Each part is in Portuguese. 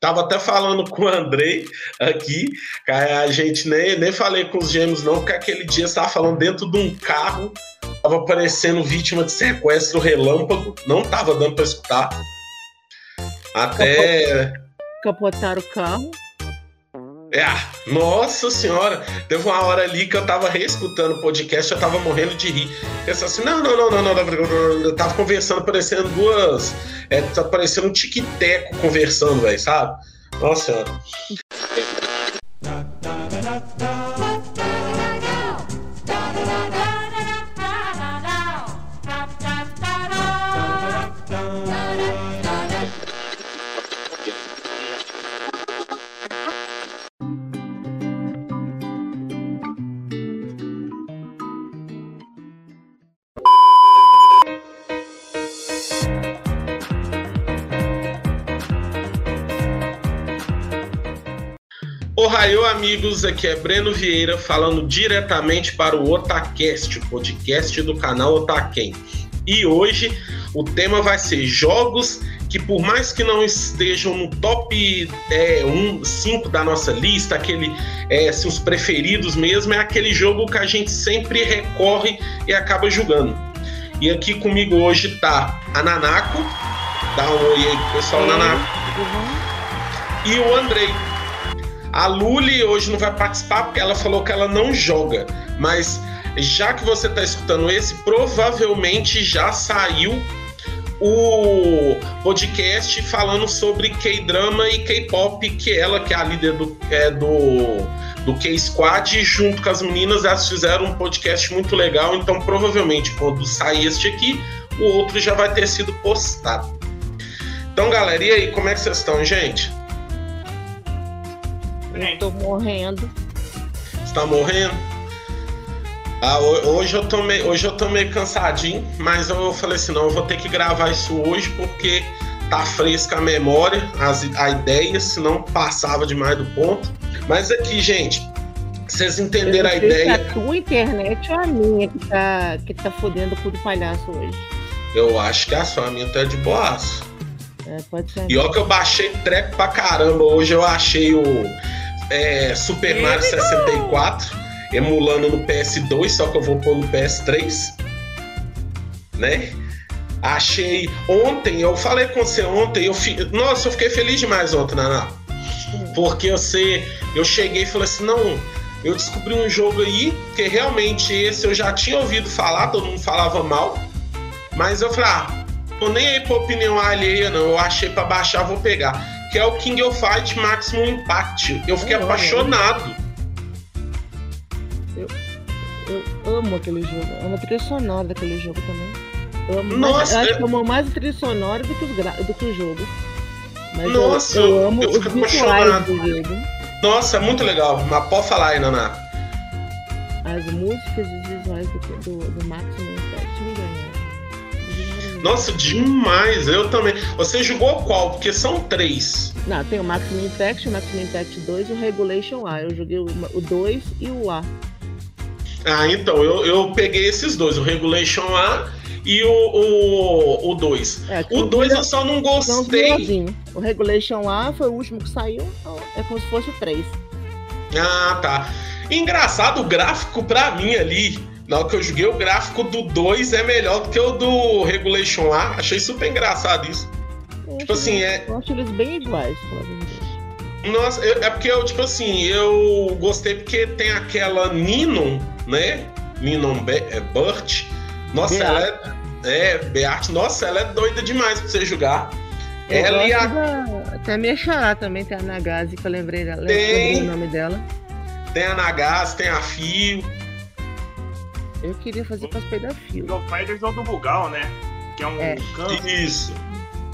Tava até falando com o Andrei aqui, a gente nem, nem falei com os gêmeos, não, porque aquele dia estava falando dentro de um carro, tava aparecendo vítima de sequestro relâmpago, não tava dando para escutar. Até. Capotaram o carro. É, nossa senhora, teve uma hora ali que eu tava reescutando o podcast, eu tava morrendo de rir. Pensando assim, não, não, não, não, não, não, eu tava conversando, parecendo duas. É, tá parecendo um tic-teco conversando, velho, sabe? Nossa senhora. Amigos, aqui é Breno Vieira falando diretamente para o Otacast, o podcast do canal Otaken. E hoje o tema vai ser jogos que, por mais que não estejam no top é, 1, 5 da nossa lista, aquele, é, assim, os preferidos mesmo, é aquele jogo que a gente sempre recorre e acaba jogando. E aqui comigo hoje tá a Nanako, dá um oi aí pro pessoal, Nanako, e o Andrei. A Luli hoje não vai participar porque ela falou que ela não joga, mas já que você está escutando esse, provavelmente já saiu o podcast falando sobre K-drama e K-pop, que ela, que é a líder do, é, do, do K-Squad, junto com as meninas, elas fizeram um podcast muito legal. Então, provavelmente, quando sair este aqui, o outro já vai ter sido postado. Então, galera, e aí, como é que vocês estão, gente? Eu tô morrendo. Você tá morrendo? Ah, hoje eu, tô meio, hoje eu tô meio cansadinho, mas eu falei assim, não, eu vou ter que gravar isso hoje porque tá fresca a memória, as, a ideia, senão passava demais do ponto. Mas aqui, gente, vocês entenderam a ideia. Se a tua internet ou a minha que tá, que tá fodendo com o palhaço hoje? Eu acho que a sua, a minha tá de boaço. É, pode ser. E olha que eu baixei treco pra caramba. Hoje eu achei o é, Super Mario 64, emulando no PS2, só que eu vou pôr no PS3. Né? Achei. Ontem, eu falei com você ontem, eu fi... nossa, eu fiquei feliz demais ontem, Naná. Porque você, eu cheguei e falei assim: não, eu descobri um jogo aí, que realmente esse eu já tinha ouvido falar, todo mundo falava mal. Mas eu falei: ah, tô nem aí pra opinião alheia, não. Eu achei pra baixar, vou pegar que é o King of Fight Maximum Impact. Eu fiquei apaixonado. Eu, eu amo aquele jogo. Amo a trilha sonora daquele jogo também. Eu amo Nossa, mais, eu acho que eu amo mais a trilha sonora do que, gra... do que o jogo. Mas Nossa, eu, eu amo eu os visuais do jogo. Nossa, é muito legal. Mas pode falar aí, Naná. As músicas e os visuais do, do, do Maximum. Nossa, demais! Eu também. Você jogou qual? Porque são três. Não, tem o Maximum Impact, o Maximum Impact 2 e o Regulation A. Eu joguei o 2 e o A. Ah, então, eu, eu peguei esses dois, o Regulation A e o 2. O, é, o 2 eu só não gostei. O Regulation A foi o último que saiu, então é como se fosse o 3. Ah, tá. Engraçado, o gráfico pra mim ali na hora que eu joguei, o gráfico do 2 é melhor do que o do Regulation A. Achei super engraçado isso. Eu tipo assim, é. Eu acho eles bem iguais, Nossa, eu, é porque eu, tipo assim, eu gostei porque tem aquela Ninon, né? Ninon Be é, Burt. Nossa, Beat. ela é. É, Beat, nossa, ela é doida demais pra você jogar. Eu ela e a. Da... Tem a minha xará também, tem a Nagase, que eu lembrei, dela, tem... lembrei o nome dela. Tem a Nagase, tem a Fio. Eu queria fazer cosplay da Fio. O Fighters é o do Bugal, né? Que é um é. canto. Isso.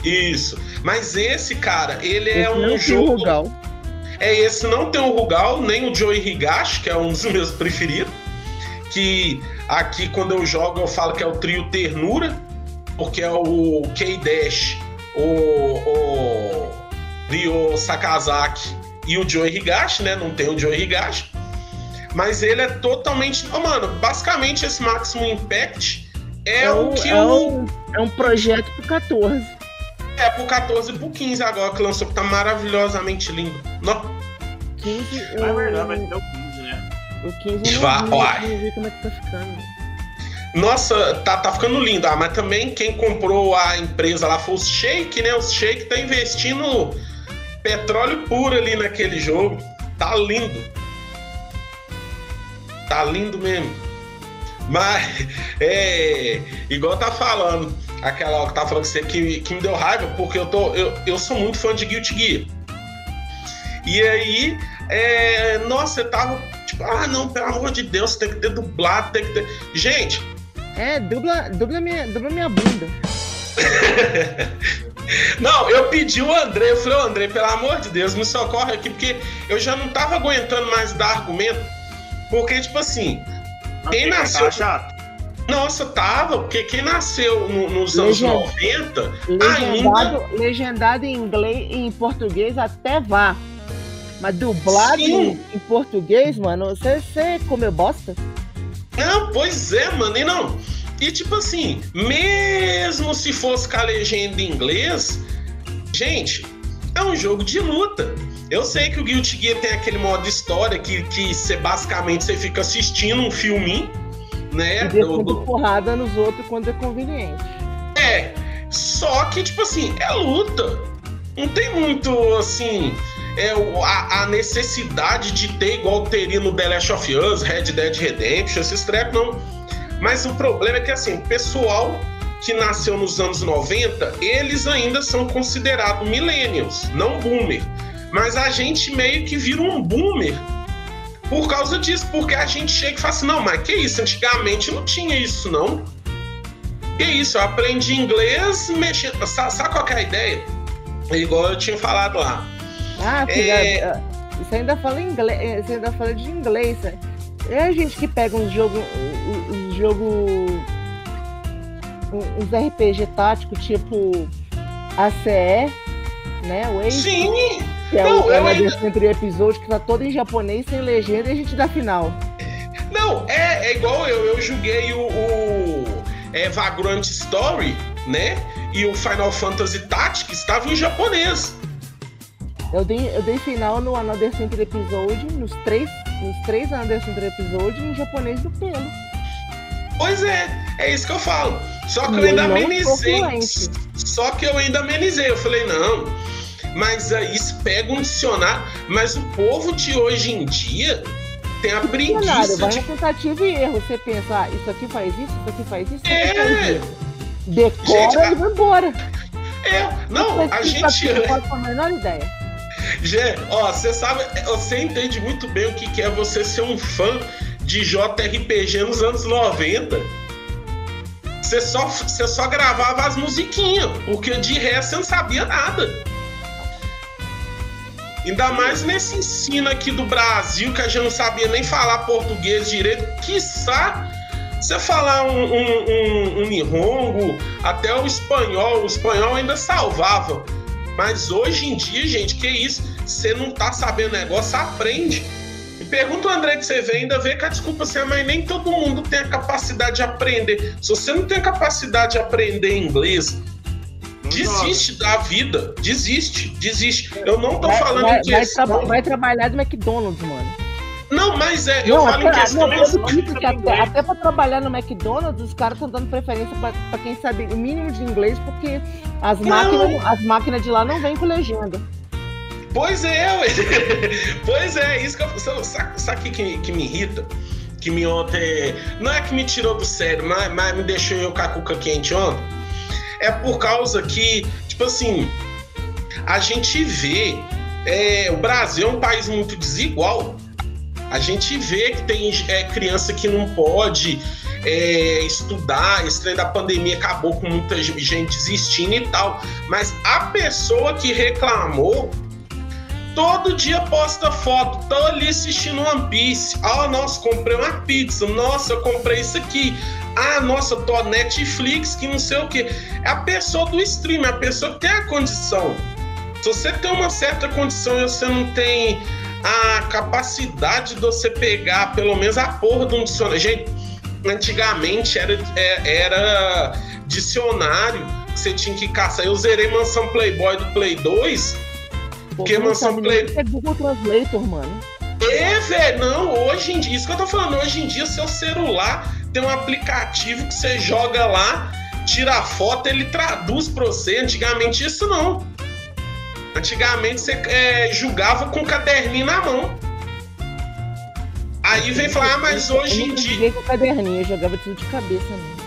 Isso. Mas esse, cara, ele é esse é um jogo. Rugal. É, esse não tem o Rugal, nem o Joey Higashi, que é um dos meus preferidos. Que aqui, quando eu jogo, eu falo que é o trio Ternura, porque é o K-Dash, o, o Ryo Sakazaki e o Joey Higashi, né? Não tem o Joey Higashi. Mas ele é totalmente. Oh, mano, basicamente esse Maximum Impact é, é o que é o. É um projeto pro 14. É, por 14 e por 15 agora que lançou, que tá maravilhosamente lindo. Não. 15, Não é verdade, vai ter o 15, né? O 15 eu Vá, não, não vi como é que tá ficando. Nossa, tá, tá ficando lindo. Ah, mas também quem comprou a empresa lá foi os Shake, né? Os Shake tá investindo petróleo puro ali naquele jogo. Tá lindo. Tá lindo mesmo. Mas, é. Igual tá falando, aquela que tá falando que, você, que, que me deu raiva, porque eu, tô, eu, eu sou muito fã de Guilty Gear. E aí, é, nossa, eu tava tipo, ah, não, pelo amor de Deus, tem que ter dublado, tem que ter. Gente, É, dubla, dubla, minha, dubla minha bunda. Não, eu pedi o André, eu falei, André, pelo amor de Deus, me socorre aqui, porque eu já não tava aguentando mais dar argumento. Porque, tipo assim, Quem nasceu- chato? nossa, tava, porque quem nasceu no- nos anos Legenda. 90 Legendado, legendado em inglês em português até vá. Mas dublado Sim. em português, mano, você, você comeu bosta? Não, pois é, mano, e não. E tipo assim, mesmo se fosse com a legenda em inglês, gente, é um jogo de luta. Eu sei que o Guilty Gear tem aquele modo história que, que você basicamente você fica assistindo um filminho, né? E do- do- porrada nos outros quando é conveniente. É, só que, tipo assim, é luta. Não tem muito, assim, é, a, a necessidade de ter igual teria no The Last of Us, Red Dead Redemption, esses trap, não. Mas o problema é que, assim, o pessoal que nasceu nos anos 90, eles ainda são considerados millennials, não boomer. Mas a gente meio que vira um boomer por causa disso, porque a gente chega e fala assim, não, mas que isso? Antigamente não tinha isso, não. Que isso, eu aprendi inglês mexendo. Sabe, sabe qual que é a ideia? É Igual eu tinha falado lá. Ah, filha, É. ah, isso ainda fala inglês, você ainda fala de inglês. né? É a gente que pega uns jogo, um- um jogo, um- uns RPG tático tipo ACE, né? O Sim! Que é não, o eu é ainda- Century Episode que tá todo em japonês, sem legenda, e a gente dá final. Não, é, é igual eu. Eu joguei o, o é, Vagrant Story, né? E o Final Fantasy Tactics estava em japonês. Eu dei, eu dei final no Another Century Episode, nos três, nos três Another Century Episode, em japonês do pelo. Pois é, é isso que eu falo. Só que E eu ainda amenizei. Só que eu ainda amenizei. Eu falei, não. Mas aí isso pega um dicionário. Mas o povo de hoje em dia tem a preguiça vai de tentativa e erro. Você pensa, ah, isso aqui faz isso, isso aqui faz isso, isso É. aqui faz isso. Decora Gente, e vai embora. É, não, a gente. Não pode a menor ideia. Gê, ó, você sabe, você entende muito bem o que que é você ser um fã de JRPG nos anos 90. Você só, você só gravava as musiquinhas, porque de resto você não sabia nada. Ainda mais nesse ensino aqui do Brasil, que a gente não sabia nem falar português direito, quiçá você falar um, um, um, um até o espanhol, o espanhol ainda salvava. Mas hoje em dia, gente, que isso? Você não tá sabendo negócio, aprende. E pergunta o André que você vê, ainda vê que a desculpa assim, "Ah, mas nem todo mundo tem a capacidade de aprender. Se você não tem a capacidade de aprender inglês, desiste da vida. Desiste, desiste. Eu não tô Vai, falando vai, em vai, questão. traba- vai trabalhar do McDonald's, mano. Não, mas é, eu Não, falo em até, questão. não, eu isso que é até, inglês. até pra trabalhar no McDonald's, os caras estão dando preferência pra, pra quem sabe o mínimo de inglês, porque as Não. máquinas, as máquinas de lá não vêm com legenda. Pois é, ué. pois é, isso que eu sabe, sabe, sabe o que, que, que me irrita? Que me ontem. Não é que me tirou do sério, mas, mas me deixou eu com a cuca quente ontem. É por causa que, tipo assim, a gente vê. é, o Brasil é um país muito desigual. A gente vê que tem é, criança que não pode é, estudar, esse da pandemia acabou com muita gente desistindo e tal. Mas a pessoa que reclamou todo dia posta foto, tô ali assistindo One Piece. Ah, nossa, comprei uma pizza. Nossa, eu comprei isso aqui. Ah, nossa, tô Netflix, que não sei o que. É a pessoa do stream, é a pessoa que tem a condição. Se você tem uma certa condição e você não tem a capacidade de você pegar pelo menos a porra de um dicionário. Gente, antigamente era, é- era dicionário que você tinha que caçar. Eu zerei Mansão Playboy do Play 2. Porque Mansão Play. É Google Translator, mano. É, velho, não, hoje em dia, isso que eu tô falando, hoje em dia seu celular tem um aplicativo que você joga lá, tira a foto, ele traduz pra você. Antigamente isso não. Antigamente você é, julgava com caderninho na mão. Aí vem falar, ah, mas hoje em dia. Eu com caderninho, eu jogava tudo de cabeça mesmo.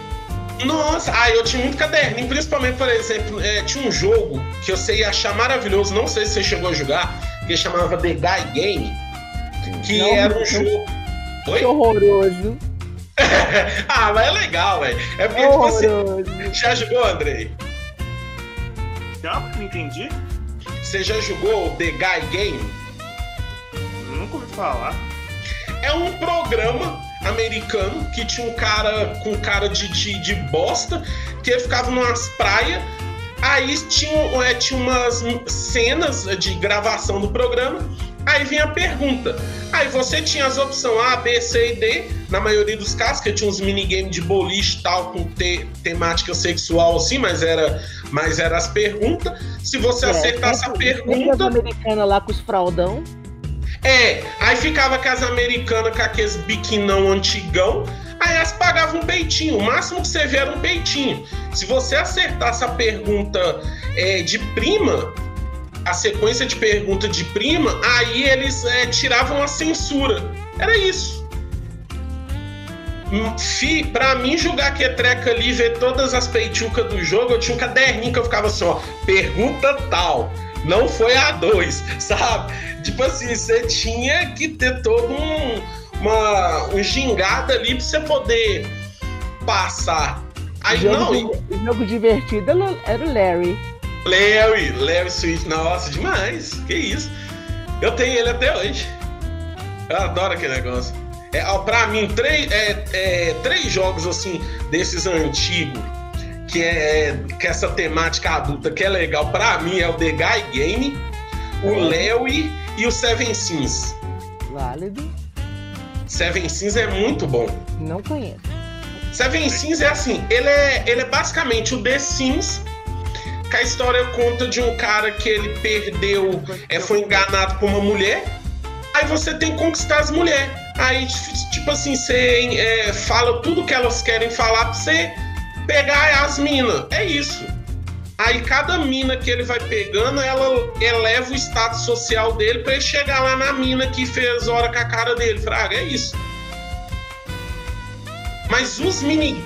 Nossa, ah, eu tinha muito caderninho, principalmente, por exemplo, é, tinha um jogo que eu sei achar maravilhoso, não sei se você chegou a jogar, que chamava The Guy Game, que não, era um jogo. Oi? Que horroroso. ah, mas é legal, velho. É porque, tipo assim, já jogou, Andrei? Já, não entendi. Você já jogou The Guy Game? Nunca ouvi falar. É um programa americano que tinha um cara com cara de, de, de bosta que ficava numas praias. Aí tinha, é, tinha umas cenas de gravação do programa. Aí vinha a pergunta. Aí você tinha as opções A, B, C e D, na maioria dos casos, que tinha uns minigames de boliche tal, com te, temática sexual assim, mas era, mas era as perguntas. Se você é, acertasse a pergunta. americana lá com os fraudão. É, aí ficava com as americanas com aqueles biquinão antigão, aí elas pagavam um peitinho. O máximo que você vê era um peitinho. Se você acertasse a pergunta é, de prima, a sequência de pergunta de prima, aí eles é, tiravam a censura. Era isso. Hum, fi, pra mim julgar que é treca ali, ver todas as peitucas do jogo, eu tinha um caderninho que eu ficava assim, ó, pergunta tal. Não foi a dois, sabe? Tipo assim, você tinha que ter todo um, uma um gingada ali pra você poder passar. Aí jogo não. O jogo divertido era o Larry. Larry, Larry Swift, nossa, demais. Que isso. Eu tenho ele até hoje. Eu adoro aquele negócio. É, ó, pra mim, três, é, é, três jogos assim, desses antigos, que é, que é essa temática adulta que é legal, pra mim, é o The Guy Game, o Larry e o Seven Sins. Válido. Seven Sins é muito bom. Não conheço. Seven Sins é assim, ele é, ele é basicamente o The Sims, que a história conta de um cara que ele perdeu, é, foi enganado por uma mulher, aí você tem que conquistar as mulheres. Aí, tipo assim, você é, fala tudo que elas querem falar pra você pegar as minas. É isso. Aí cada mina que ele vai pegando, ela eleva o status social dele para ele chegar lá na mina que fez hora com a cara dele. Fraga, é isso. Mas os mini.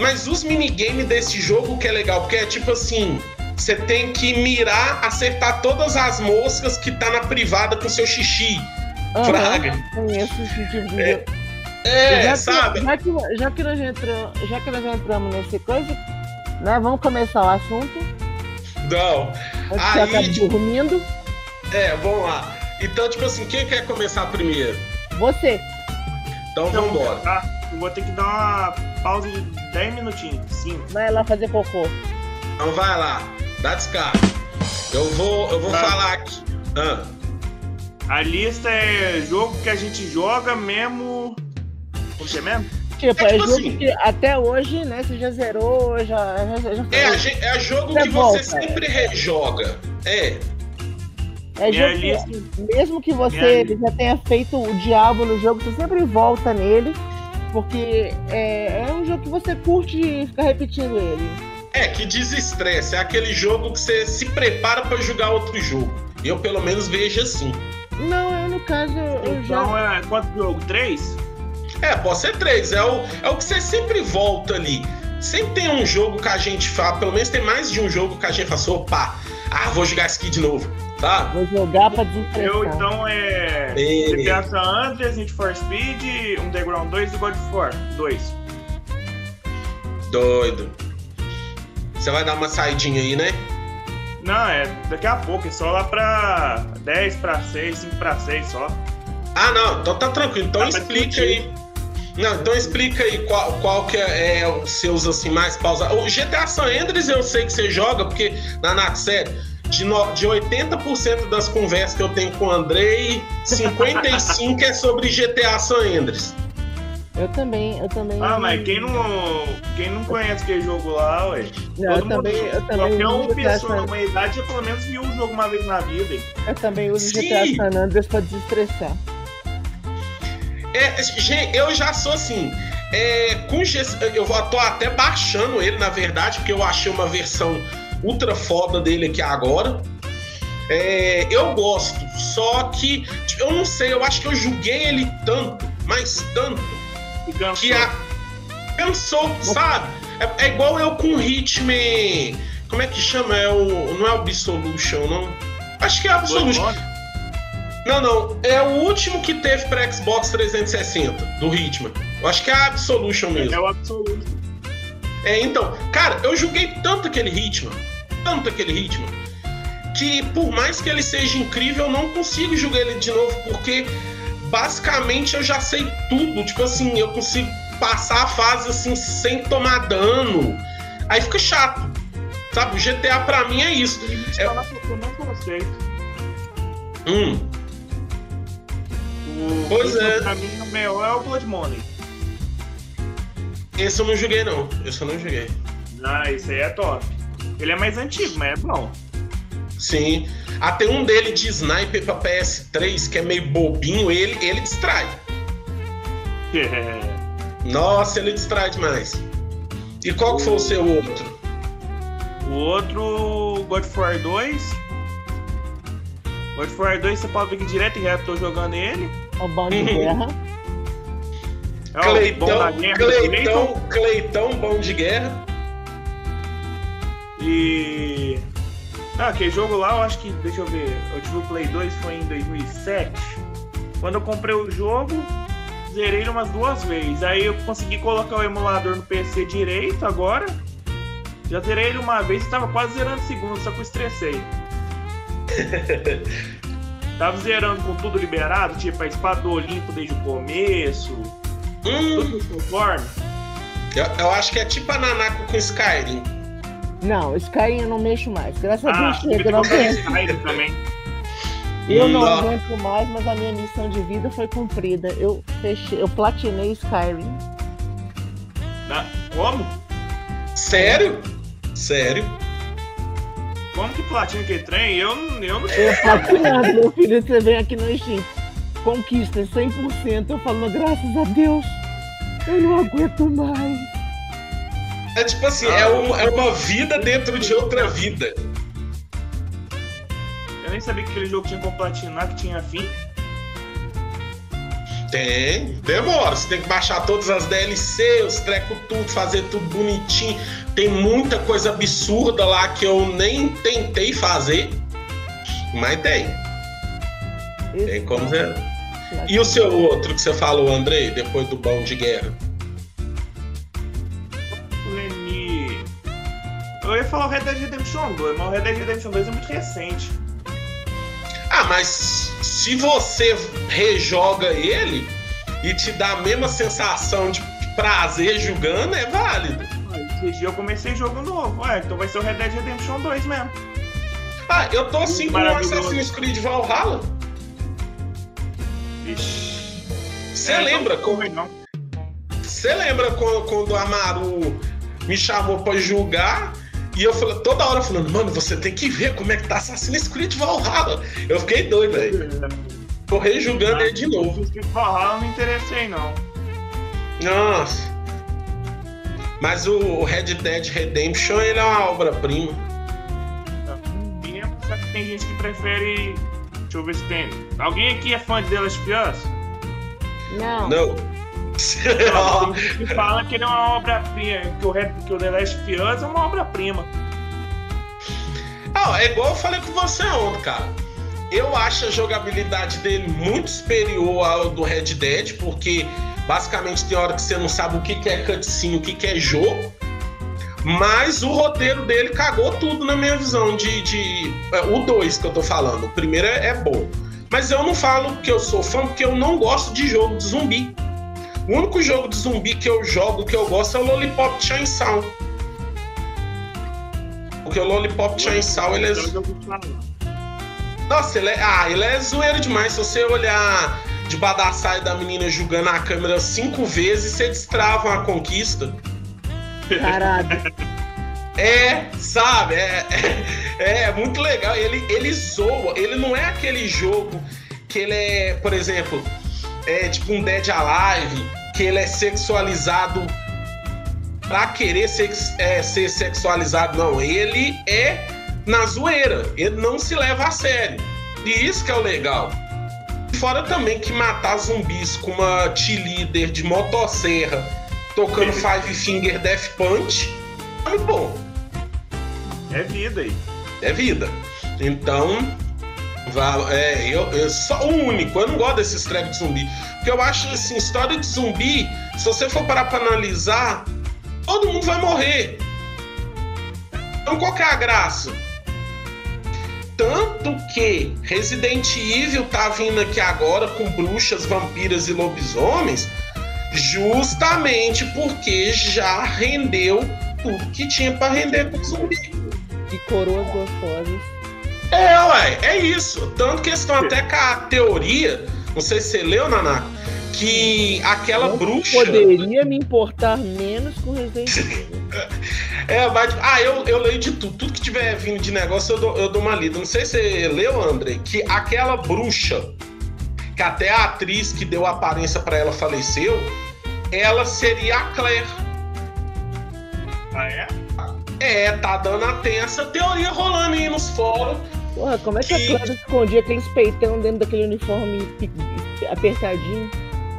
Mas os minigames desse jogo que é legal, porque é tipo assim. Você tem que mirar, acertar todas as moscas que tá na privada com seu xixi. Uhum, Fraga. Conheço esse tipo de é, é já sabe? Que, já, que, já, que nós entramos, já que nós entramos nesse coisa, né? Vamos começar o assunto. Não. Aí, Aí tipo, dormindo. É, vamos lá. Então, tipo assim, quem quer começar primeiro? Você. Então, vamos embora. Tá? Eu vou ter que dar uma pausa de 10 minutinhos. Sim. Vai lá fazer cocô. Então vai lá. Dá descarga. Eu vou, eu vou tá. falar aqui. Ah. A lista é jogo que a gente joga mesmo. Como que é mesmo? Tipo, é, é tipo jogo assim, que até hoje, né, você já zerou, já. já, já é, é jogo você que volta. você sempre rejoga. É. É jogo que, mesmo que você já tenha feito o diabo no jogo, você sempre volta nele, porque é, é um jogo que você curte ficar repetindo ele. É, que desestresse. É aquele jogo que você se prepara para jogar outro jogo. Eu, pelo menos, vejo assim. Não, eu, no caso, eu então, já. Então, é quanto jogo? Três? É, pode ser três. É o, é o que você sempre volta ali. Sempre tem um jogo que a gente fala, pelo menos tem mais de um jogo que a gente fala assim, opa, ah, vou jogar isso aqui de novo, tá? Vou jogar pra desestressar. Eu, então, é... GTA San Andreas, Need for Speed, Underground 2 e God of War 2. Doido. Você vai dar uma saidinha aí, né? Não, é daqui a pouco, é só lá pra 10 pra 6, 5 pra 6 só. Ah, não, então tá tranquilo. Então explica aí. Não, então explica aí qual, qual que é, é os seus assim mais pausados. O GTA San Andreas eu sei que você joga, porque na Naxé, de, no, de 80% das conversas que eu tenho com o Andrei, 55% é sobre GTA San Andreas. Eu também, eu também. Ah, mas quem não, quem não conhece aquele jogo lá, ué? Não, eu também, eu também. Qualquer uma pessoa na humanidade já pelo menos viu o jogo uma vez na vida. Hein? Eu também uso Sim. GTA San Andreas pra desestressar. É, gente, eu já sou assim. É, eu tô até baixando ele, na verdade, porque eu achei uma versão ultra foda dele aqui agora. É, eu gosto, só que eu não sei, eu acho que eu julguei ele tanto, mas tanto, que a, cansou, sabe? É, é, igual eu com o Hitman. Como é que chama? É o, não é o Absolution, não? Acho que é Absolution. Não, não. É o último que teve para Xbox 360 do Hitman. Eu acho que é a Absolution mesmo. É o Absolution. É, então, cara, eu joguei tanto aquele Hitman, tanto aquele Hitman, que por mais que ele seja incrível, eu não consigo jogar ele de novo, porque basicamente eu já sei tudo. Tipo assim, eu consigo passar a fase assim sem tomar dano. Aí fica chato. Sabe? O GTA pra mim é isso. É... Eu não gostei. Hum. O pois é. Pra mim, o melhor é o Blood Money. Esse eu não joguei, não. Esse eu não joguei. Ah, esse aí é top. Ele é mais antigo, mas é bom. Sim. Ah, tem um dele de sniper pra PS3 que é meio bobinho, ele, ele distrai. Nossa, ele distrai demais. E qual que foi o seu outro? O outro, God of War 2. God of War 2 você pode que direto e reto tô jogando ele. O bom de guerra. É Cleitão, bom da guerra Cleitão, Cleitão, bom de guerra. E. Ah, aquele jogo lá, eu acho que. Deixa eu ver. Eu tive o Play 2 foi em 2007. Quando eu comprei o jogo, zerei ele umas duas vezes. Aí eu consegui colocar o emulador no PC direito agora. Já zerei ele uma vez e tava quase zerando o segundo, só que eu estressei. tava zerando com tudo liberado, tipo a espada do Olimpo desde o começo. Hum. Tudo conforme. Eu, eu acho que é tipo a Nanako com Skyrim. Não, Skyrim eu não mexo mais. Graças ah, a Deus chega, não penso. Skyrim também. Eu não, não aguento mais, mas a minha missão de vida foi cumprida. Eu fechei, eu platinei Skyrim. Como? Sério? Sério? Como que platina que trem? Eu, eu não sei. Eu platinado, meu filho, você vem aqui no Steam. Conquista 100%. Eu falo, graças a Deus, eu não aguento mais. É tipo assim, ah, é, um, é uma vida dentro de outra vida nem sabia que aquele jogo tinha como platinar, que tinha fim. Tem, demora. Você tem que baixar todas as DLC, os treco tudo, fazer tudo bonitinho. Tem muita coisa absurda lá que eu nem tentei fazer, mas tem. Tem como ver. E o seu outro que você falou, Andrei, depois do Bom de Guerra? Eu ia falar o Red Dead Redemption 2, mas o Red Dead Redemption 2 é muito recente. Ah, mas se você rejoga ele e te dá a mesma sensação de prazer jogando, é válido. Dia eu comecei jogo novo. Ué, então vai ser o Red Dead Redemption 2 mesmo. Ah, eu tô assim com o Assassin's Creed Valhalla. Ixi. Você é, lembra como. Você lembra quando, quando o Amaru me chamou pra julgar? E eu falei, toda hora falando, mano, você tem que ver como é que tá Assassin's Creed Valhalla. Eu fiquei doido, velho. Correi julgando ele de novo. Assassin's Creed Valhalla não me interessei, não. Nossa. Mas o Red Dead Redemption, ele é uma obra-prima. Só que tem gente que prefere. Deixa eu ver se tem. Alguém aqui é fã de The Last of Us? Não. Não que fala que ele é uma obra-prima, que o, que o The Last of Us é uma obra-prima. Ah, é igual eu falei com você ontem, cara. Eu acho a jogabilidade dele muito superior ao do Red Dead, porque basicamente tem hora que você não sabe o que é cutscene, o que é jogo. Mas o roteiro dele cagou tudo na minha visão de. de é, o 2 que eu tô falando. O primeiro é, é bom. Mas eu não falo que eu sou fã porque eu não gosto de jogo de zumbi. O único jogo de zumbi que eu jogo que eu gosto é o Lollipop Chainsaw. Porque o Lollipop Chainsaw ele é. Nossa, ele é. Ah, ele é zoeiro demais. Se você olhar debaixo da saia da menina julgando a câmera cinco vezes, você destrava uma conquista. Caralho. É, sabe? É, é, é, muito legal. Ele, ele zoa. Ele não é aquele jogo que ele é, por exemplo, é tipo um Dead Alive, que ele é sexualizado pra querer ser, é, ser sexualizado. Não, ele é na zoeira. Ele não se leva a sério. E isso que é o legal. Fora também que matar zumbis com uma T-Leader de motosserra tocando Five Finger Death Punch é muito bom. É vida aí. É vida. Então, é, eu, eu só o único, eu não gosto desses trap de zumbi. Porque eu acho assim, história de zumbi, se você for parar pra analisar, todo mundo vai morrer. Então qual que é a graça? Tanto que Resident Evil tá vindo aqui agora com bruxas, vampiras e lobisomens, justamente porque já rendeu tudo que tinha para render com zumbi de coroas gostosas. É, ué, é isso. Tanto que eles estão até com a teoria, não sei se você leu, Naná, que aquela não bruxa. Poderia me importar menos com Resident Evil. é, mas. Ah, eu, eu leio de tudo. Tudo que tiver vindo de negócio eu dou, eu dou uma lida. Não sei se você leu, André, que aquela bruxa, que até a atriz que deu a aparência para ela faleceu, ela seria a Claire. Ah, é? É, tá dando até essa teoria rolando aí nos fóruns. Porra, como é que, que... a Clara escondia aqueles peitão dentro daquele uniforme apertadinho?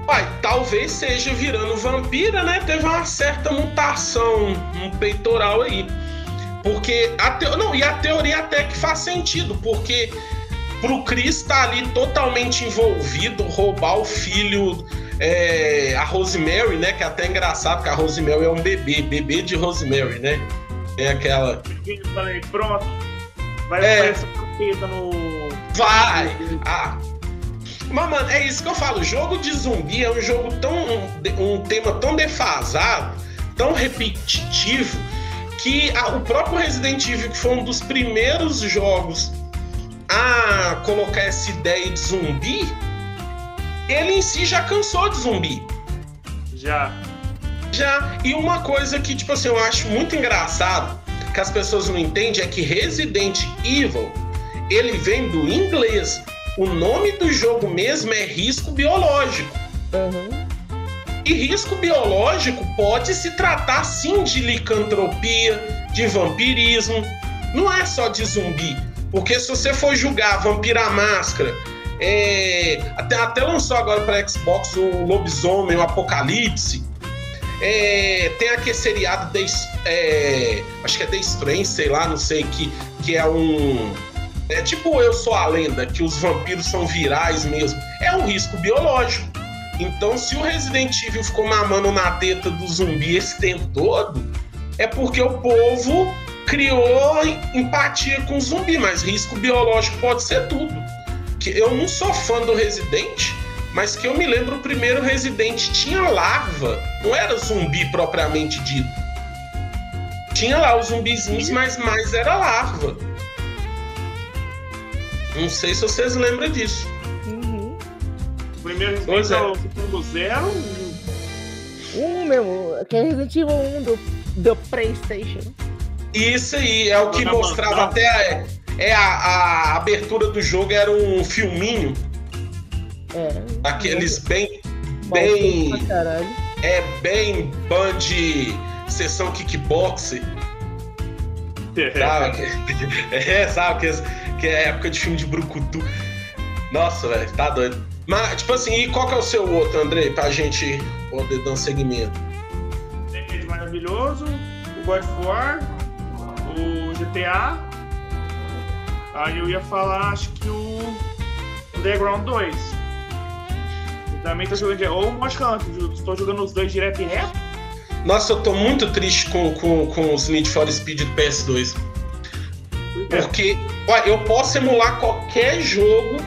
Uai, talvez seja virando vampira, né? Teve uma certa mutação no peitoral aí. Porque a te... não, e a teoria até que faz sentido, porque pro Chris tá ali totalmente envolvido, roubar o filho, é, a Rosemary, né? Que é até engraçado que a Rosemary é um bebê, bebê de Rosemary, né? É aquela. Falei, pronto. Vai é. aparecer no. Vai! Ah. Mas, mano, é isso que eu falo. Jogo de zumbi é um jogo tão. um, tema tão defasado, tão repetitivo, que a, o próprio Resident Evil, que foi um dos primeiros jogos a colocar essa ideia de zumbi, ele em si já cansou de zumbi. Já. Já, e uma coisa que, tipo assim, eu acho muito engraçado, que as pessoas não entendem, é que Resident Evil, ele vem do inglês. O nome do jogo mesmo é risco biológico. Uhum. E risco biológico pode se tratar sim de licantropia, de vampirismo. Não é só de zumbi. Porque se você for julgar Vampira Máscara, é... até, até lançou agora para Xbox o Lobisomem, o Apocalipse. É, tem aquele seriado, de, é, acho que é The Strange, sei lá, não sei, que, que é um. É tipo Eu Sou a Lenda, que os vampiros são virais mesmo. É um risco biológico. Então, se o Resident Evil ficou mamando na teta do zumbi esse tempo todo, é porque o povo criou empatia com o zumbi, mas risco biológico pode ser tudo. Que eu não sou fã do Resident, mas que eu me lembro, o primeiro Resident tinha larva, não era zumbi propriamente dito. Tinha lá os zumbizinhos, mas mais era larva. Não sei se vocês lembram disso. Uhum. Primeiro Resident é. o segundo zero. Um mesmo, que é Resident Evil 1 do, do Playstation. Isso aí, é o que mostrava até a, é a, a abertura do jogo, era um filminho é. Aqueles bem. Bem. É bem band sessão kickboxing. sabe? É, sabe? Que, que é época de filme de Brucutu. Nossa, velho, tá doido. Mas, tipo assim, e qual que é o seu outro, Andrei, pra gente poder dar um segmento? Tem maravilhoso, o God of War, o GTA. Aí eu ia falar, acho que o Underground 2. Também tô jogando. Ou o Monster Hunter, estou jogando os dois direto e reto. Nossa, eu tô muito triste com, com, com os Need for Speed do PS2. Porque olha, eu posso emular qualquer jogo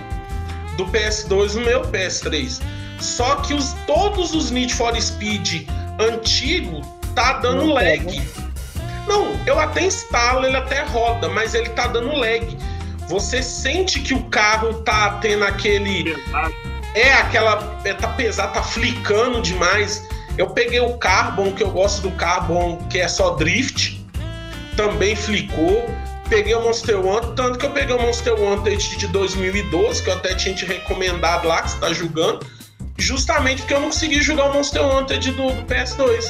do PS2 no meu PS3. Só que os, todos os Need for Speed antigo tá dando Não lag. Pega. Não, eu até instalo, ele até roda, mas ele tá dando lag. Você sente que o carro tá tendo aquele. É aquela. É, tá pesado, tá flicando demais. Eu peguei o Carbon, que eu gosto do Carbon, que é só drift. Também flicou. Peguei o Monster Hunter, tanto que eu peguei o Monster Hunter de 2012, que eu até tinha te recomendado lá, que você tá jogando. Justamente porque eu não consegui jogar o Monster Hunter do, do PS2.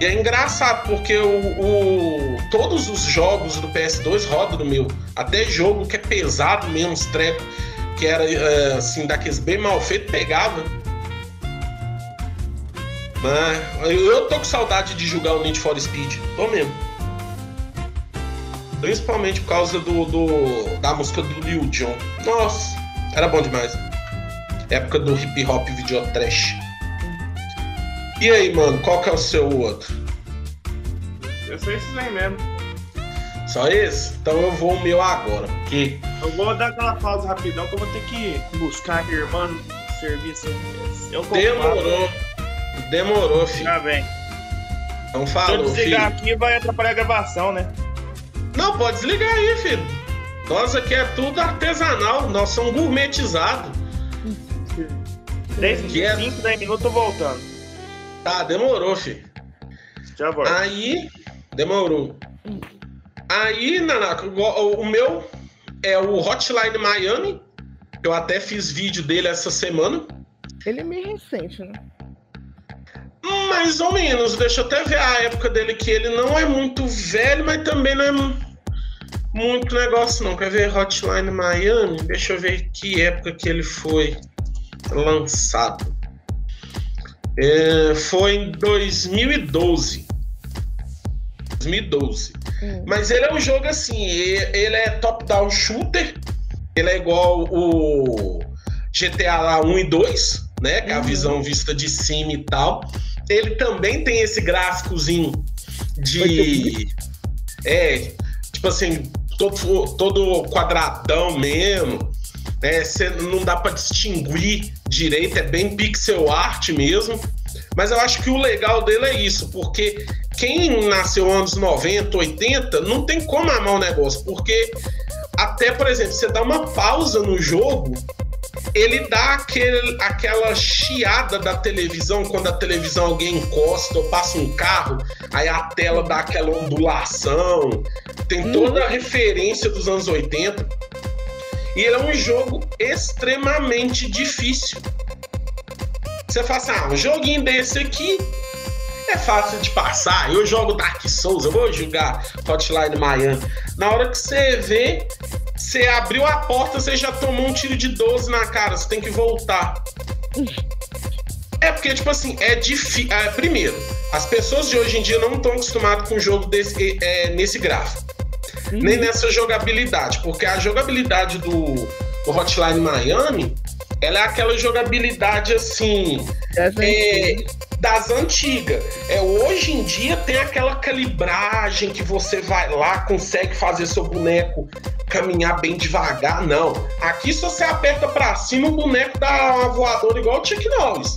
E é engraçado, porque o, o, todos os jogos do PS2 rodam no meu. Até jogo que é pesado mesmo, os treco, que era eh, assim, daqueles bem mal feitos, pegava. Mas eu tô com saudade de jogar o Need for Speed. Tô mesmo. Principalmente por causa do, do da música do Lil Jon. Nossa, era bom demais. Época do hip hop video trash. E aí, mano, qual que é o seu outro? Eu sou esses aí mesmo. Só esse? Então eu vou o meu agora, porque. Eu vou dar aquela pausa rapidão que eu vou ter que buscar a irmã no serviço. Eu Demorou. Demorou, filho. Já vem. Então falou, Se eu desligar filho. aqui vai atrapalhar a gravação, né? Não, pode desligar aí, filho. Nós aqui é tudo artesanal, nós somos gourmetizados. 10, Que é- 5, 10 minutos tô voltando. Tá, demorou, filho. Já volto. Aí, demorou. Aí, Nanaka, o o meu é o Hotline Miami. Eu até fiz vídeo dele essa semana. Ele é meio recente, né? Mais ou menos, deixa eu até ver a época dele, que ele não é muito velho, mas também não é mu- muito negócio, não. Quer ver Hotline Miami? Deixa eu ver que época que ele foi lançado. É, foi em 2012. 2012. Hum. Mas ele é um jogo assim, ele é top-down shooter, ele é igual o GTA lá 1 e 2, né? Que é a Uhum. visão vista de cima e tal. Ele também tem esse gráficozinho de. 8 É, tipo assim, todo, todo quadradão mesmo. Cê não dá pra distinguir direito, é bem pixel art mesmo. Mas eu acho que o legal dele é isso, porque quem nasceu anos 90, 80, não tem como amar o negócio, porque até, por exemplo, você dá uma pausa no jogo, ele dá aquele, aquela chiada da televisão, quando a televisão alguém encosta ou passa um carro, aí a tela dá aquela ondulação, tem toda a referência dos anos 80. E ele é um jogo extremamente difícil. Você fala assim, ah, um joguinho desse aqui é fácil de passar. Eu jogo Dark Souls, eu vou jogar Hotline Miami. Na hora que você vê, você abriu a porta, você já tomou um tiro de 12 na cara, você tem que voltar. É porque, tipo assim, é difícil. primeiro, as pessoas de hoje em dia não estão acostumadas com um jogo desse, é, nesse gráfico. Nem nessa jogabilidade, porque a jogabilidade do, do Hotline Miami, ela é aquela jogabilidade assim. É, é... das antigas. É, hoje em dia tem aquela calibragem que você vai lá, consegue fazer seu boneco caminhar bem devagar. Não. Aqui, se você aperta pra cima, o boneco dá uma voadora igual o Chuck Norris.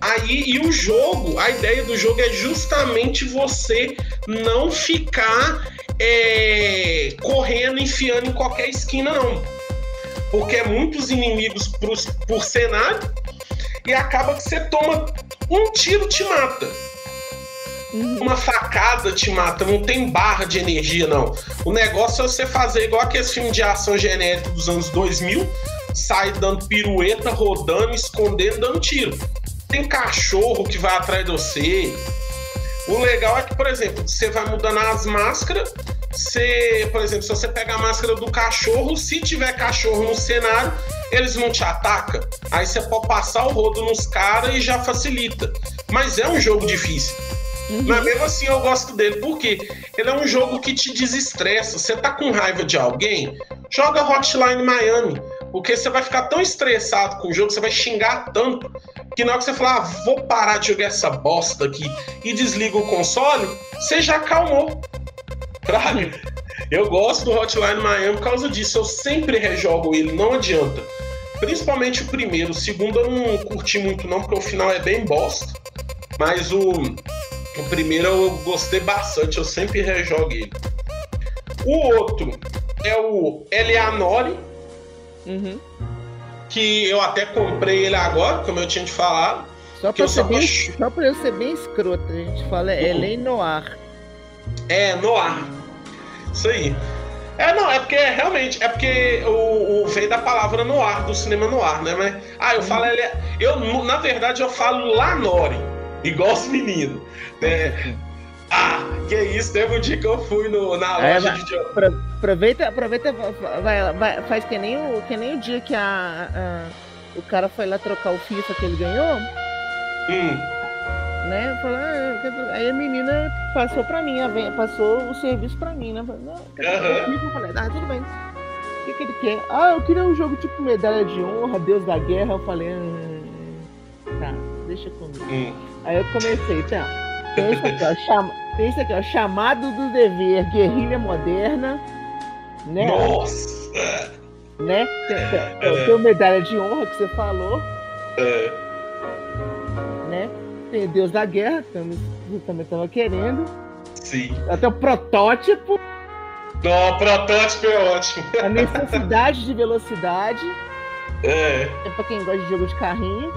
Aí, e o jogo, a ideia do jogo é justamente você não ficar é, correndo, enfiando em qualquer esquina, não. Porque é muitos inimigos por, por cenário e acaba que você toma um tiro te mata. Uhum. Uma facada te mata, não tem barra de energia, não. O negócio é você fazer igual aqueles filmes de ação genérico dos anos 2000, sai dando pirueta, rodando, escondendo, dando tiro. Tem cachorro que vai atrás de você. O legal é que, por exemplo, você vai mudando as máscaras. Você, por exemplo, se você pega a máscara do cachorro, se tiver cachorro no cenário, eles não te atacam. Aí você pode passar o rodo nos caras e já facilita. Mas é um jogo difícil. Mas mesmo assim eu gosto dele, porque ele é um jogo que te desestressa. Você tá com raiva de alguém, joga Hotline Miami. Porque você vai ficar tão estressado com o jogo, você vai xingar tanto, que na hora que você falar, ah, vou parar de jogar essa bosta aqui e desliga o console, você já acalmou. Sabe? Eu gosto do Hotline Miami por causa disso. Eu sempre rejogo ele, não adianta. Principalmente o primeiro. O segundo eu não curti muito, não, porque o final é bem bosta. Mas o, o primeiro eu gostei bastante, eu sempre rejogo ele. O outro é o Eleanore, Uhum. Que eu até comprei ele agora, como eu tinha te falado. Só pra, eu ser só bem, só pra eu ser bem escroto, a gente fala é Uhum. Elen Noir. É, noir. Isso aí. É, não, é porque realmente, é porque o, o vem da palavra noir, do cinema noir, né? Mas, ah, eu falo, ele é- eu, na verdade, eu falo Lanore, igual os meninos. né? Ah, que isso, teve um dia que eu fui no, na É, loja vai- de. Apro- Aproveita, aproveita, vai, vai- faz que nem, o, que nem o dia que a, a- o cara foi lá trocar o FIFA que ele ganhou, Hum, né? Falou, ah, aí a menina passou pra mim, passou o serviço pra mim, né? Falou, não. FIFA? Eu falei, ah, tudo bem. O que, que ele quer? Ah, eu queria um jogo tipo medalha de honra, Deus da guerra. Eu falei, hum, tá, deixa comigo. hum. Aí eu comecei, tá. Tem isso aqui, ó, chama, tem isso aqui, ó, chamado do dever, guerrilha moderna, né? Nossa! né? Tem, tem, tem o medalha de honra que você falou, É, né? Tem Deus da Guerra, eu também tava querendo. sim. Até o protótipo, Não, o protótipo é ótimo. a necessidade de velocidade. É. É pra quem gosta de jogo de carrinho.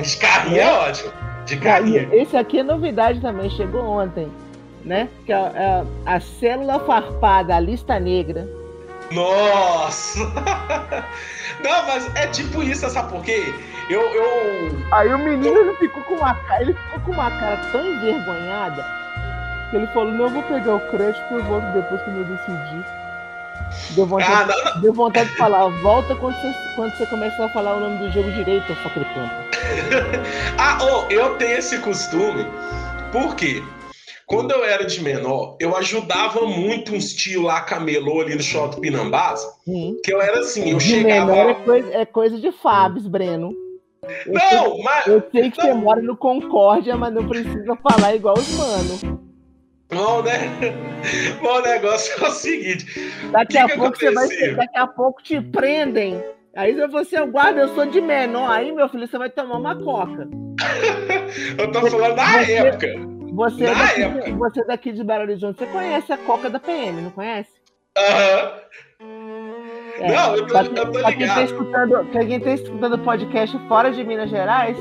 De carrinho é ótimo. De carrinho. esse aqui é novidade também, chegou ontem. Né? Que é a, a, a célula farpada, a lista negra. Nossa! Não, mas é tipo isso, sabe por quê? Eu, eu. Aí o menino ele ficou com uma cara, ele ficou com uma cara tão envergonhada que ele falou, não, eu vou pegar o crédito e eu volto depois que eu decidir. Deu vontade, Ah, deu vontade de falar, volta quando você, quando você começar a falar o nome do jogo direito, ô sacripanta. Ah, oh, eu tenho esse costume. Por quê? Quando eu era de menor, eu ajudava muito uns tio lá camelô ali no shopping Pinambás. Que eu era assim, eu De chegava. menor é coisa, é coisa de Fábio, Breno. Eu sei, Não, mas. eu sei que você mora no Concórdia, mas não precisa falar igual os mano. Não, né? Bom, o negócio é o seguinte. Daqui Que a que pouco você vai aconteceu? daqui a pouco te prendem. Aí você, eu guarda, eu sou de menor. Aí, meu filho, você vai tomar uma coca. Eu tô falando da Você- época. Você, é Na daqui, época. você é daqui de Belo Horizonte, você conhece a coca da PM, não conhece? Aham. É. Não, eu tô, Pra, eu tô pra quem tá ligado. escutando, quem tá escutando podcast fora de Minas Gerais,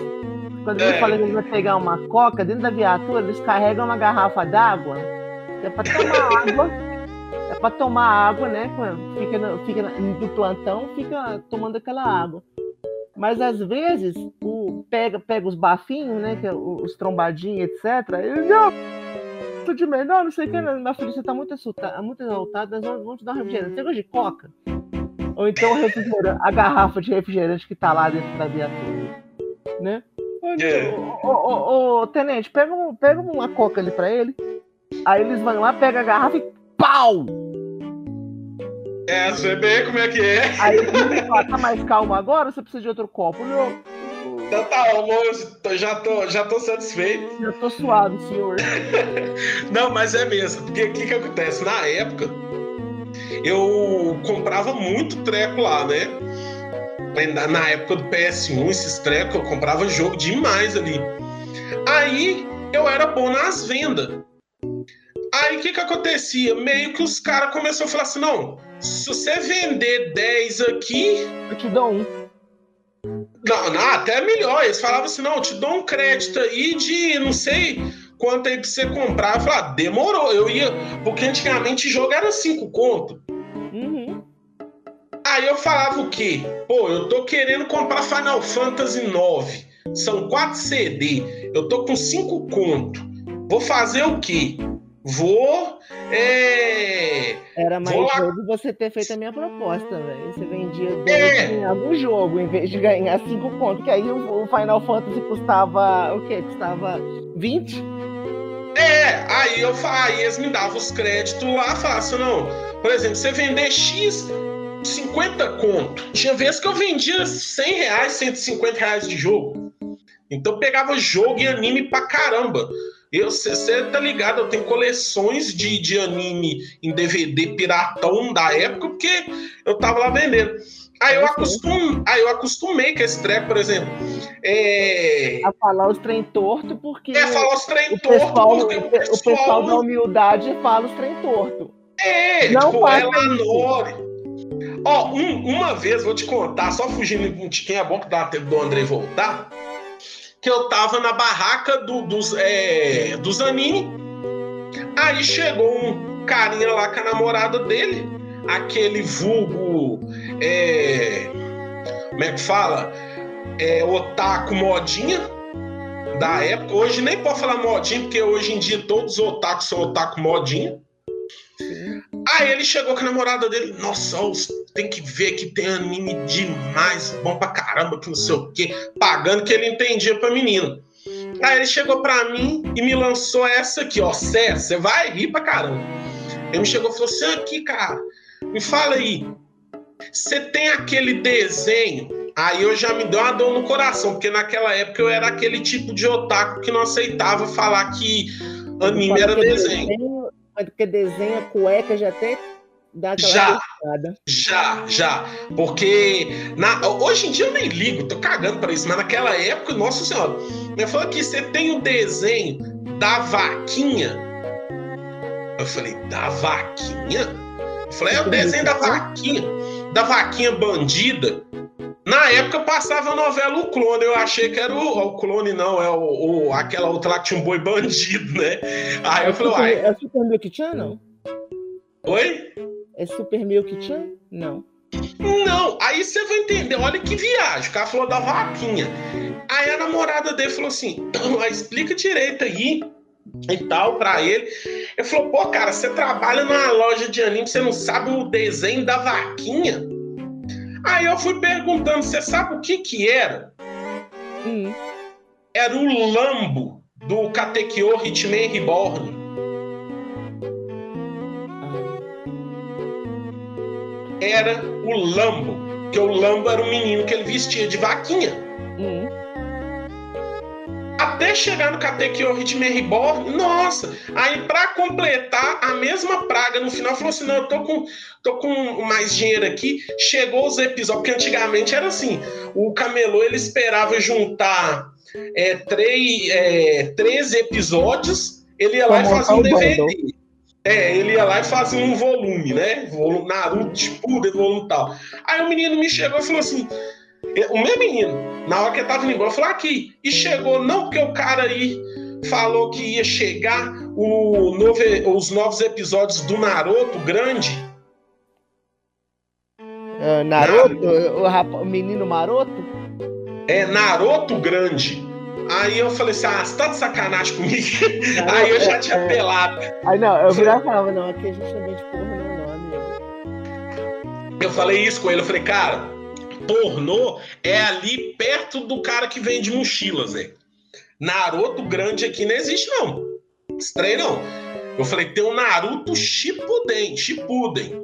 quando ele É. fala que ele vai pegar uma coca dentro da viatura, eles carregam uma garrafa d'água. É pra tomar água. É pra tomar água, né? Fica, no, fica no plantão, fica tomando aquela água. Mas às vezes o, pega, pega os bafinhos, né? Que é os trombadinhos, etc. Ele, não, tô de menor, não sei o que. Minha filha, você tá muito assustada, muito exaltada, nós vamos, te dar um refrigerante. Você gosta de coca? Ou então a garrafa de refrigerante que tá lá dentro da viatura. Né? É. Ô, ô, ô, ô, tenente, pega, um- pega uma coca ali pra ele. Aí eles vão lá, pega a garrafa e pau! É, você vê como é que é. Aí ele fala, tá mais calmo agora você precisa de outro copo? Não, Então tá, amor, eu já tô, já tô satisfeito. eu tô suave, senhor. Não, mas é mesmo. Porque o que, que acontece? Na época, eu comprava muito treco lá, né? Na- Na época do PS1, esses trecos, eu comprava jogo demais ali. Aí eu era bom nas vendas. Aí o que, que acontecia? Meio que os caras começaram a falar assim: não, se você vender 10 aqui, Eu te dou um. não, não, até melhor. Eles falavam assim: não, eu te dou um crédito aí de não sei quanto aí pra você comprar. Eu falava, ah, demorou. Eu ia. Porque antigamente jogo era 5 conto. Uhum. Aí eu falava o quê? Pô, eu tô querendo comprar Final Fantasy IX. São 4 CD. Eu tô com 5 conto. Vou fazer o quê? Vou. É. Era mais jogo você ter feito a minha proposta, velho. Você vendia 10 É. em algum jogo, em vez de ganhar 5 pontos. Que aí o, Final Fantasy custava o quê? Custava 20? É, aí eu aí eles me davam os créditos lá, assim, não, por exemplo, você vender X 50 conto. Tinha vezes que eu vendia 100 reais, 150 reais de jogo. Então eu pegava jogo e anime pra caramba. Você tá ligado, eu tenho coleções de, de anime em DVD piratão da época, porque eu tava lá vendendo. Aí eu, acostum, aí eu acostumei com esse treco, por exemplo. É, A falar os trem torto, porque é falar os trem o, pessoal, torto, porque o, pessoal da humildade fala os trem torto. É, Não tipo, faça é Lanore. Ó, um, uma vez, vou te contar, só fugindo de quem é bom que dá tempo do André voltar, que eu tava na barraca do, dos, é, dos anime. Aí chegou um carinha lá com a namorada dele, aquele vulgo. É, como é que fala? É, otaku modinha da época. Hoje nem pode falar modinha, porque hoje em dia todos os otakus são otaku modinha. Aí ele chegou com a namorada dele, nossa, tem que ver que tem anime demais, bom pra caramba, que não sei o quê, pagando que ele entendia pra menina. Aí ele chegou pra mim e me lançou essa aqui, ó, Sé, você vai rir pra caramba. Ele me chegou e falou assim, aqui, cara, me fala aí, você tem aquele desenho? Aí eu já me deu uma dor no coração, porque naquela época eu era aquele tipo de otaku que não aceitava falar que anime era desenho. Porque desenha cueca já até dá aquela já, já, já. Porque na, hoje em dia eu nem ligo, tô cagando para isso, mas naquela época, nossa senhora, eu falei que você tem o desenho da vaquinha. Eu falei, da vaquinha? Eu falei, é o desenho da vaquinha, da vaquinha bandida. Na época passava a novela O Clone, eu achei que era o, o Clone, não, é o, o, aquela outra lá que tinha um boi bandido, né? Aí eu falei, uai. É Super Milk Chan, não? Oi? É Super Milk Chan? Não. Não, aí você vai entender, olha que viagem, o cara falou da vaquinha. Aí a namorada dele falou assim: explica direito aí e tal pra ele. Ele falou: pô, cara, você trabalha numa loja de anime, você não sabe o desenho da vaquinha? Aí eu fui perguntando, você sabe o que que era? Hum. Era o Lambo do Katekyo Hitman Reborn. Era o Lambo, que o Lambo era o menino que ele vestia de vaquinha. Hum até chegar no Katekyo Hitman Reborn, nossa! Aí, para completar, a mesma praga no final falou assim: não, eu tô com, tô com mais dinheiro aqui. Chegou os episódios, porque antigamente era assim: o camelô ele esperava juntar é, três, é, três episódios, ele ia lá e fazia um DVD. É, ele ia lá e fazia um volume, né? Volume, Naruto, tipo, de volume tal. Aí o menino me chegou e falou assim: o meu menino, na hora que ele tava indo embora, falou aqui. E chegou, não, porque o cara aí falou que ia chegar o novo, os novos episódios do Naruto grande. Uh, Naruto? O, o, menino Maroto? É, Naruto grande. Aí eu falei assim, ah, você tá de sacanagem comigo? Aí eu já é, tinha é... pelado. Aí não, eu virava e falava, não, aqui a gente também de porra não, não, amigo. Eu falei isso com ele, eu falei, cara, pornô é ali perto do cara que vende mochilas, né? Naruto grande aqui não existe, não. Estranho, não. Eu falei, tem um Naruto Shippuden, Shippuden.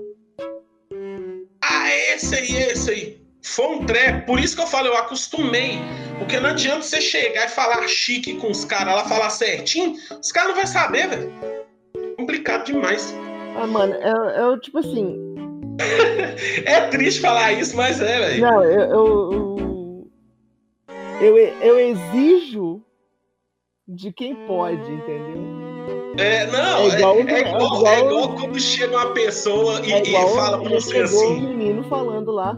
Ah, esse aí, esse aí. Foi um treco. Por isso que eu falo, eu acostumei. Porque não adianta você chegar e falar chique com os caras lá, falar certinho. Os caras não vão saber, velho. Complicado demais. Ah, mano, eu, eu tipo assim, é triste falar isso, mas é, velho. Não, eu, eu, eu, eu exijo de quem pode, entendeu? É, não, é igual, é, é, igual, é, igual, é igual quando chega uma pessoa e, é e fala pra você assim. um menino falando lá,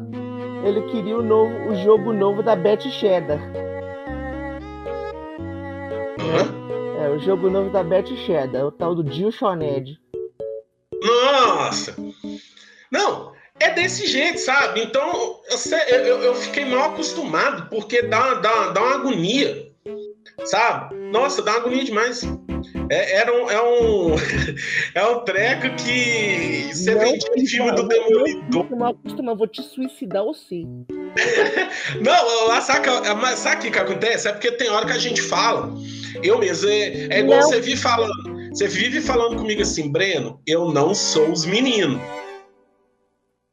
ele queria o, novo, o jogo novo da Betty Cheddar. Uhum. É, o jogo novo da Betty Cheddar, o tal do Dio Shoned. Nossa! Não, é desse jeito, sabe? Então eu, eu, eu fiquei mal acostumado, porque dá, dá, dá uma agonia, sabe? Nossa, dá uma agonia demais. É, era um, é, um, é um treco que você vende em filme do Demolidor. Eu mal acostumado, vou te suicidar ou sim. não, saca, sabe o que, que acontece? É porque tem hora que a gente fala. Eu mesmo, é, é igual não. você vive falando. Você vive falando comigo assim, Breno, eu não sou os meninos.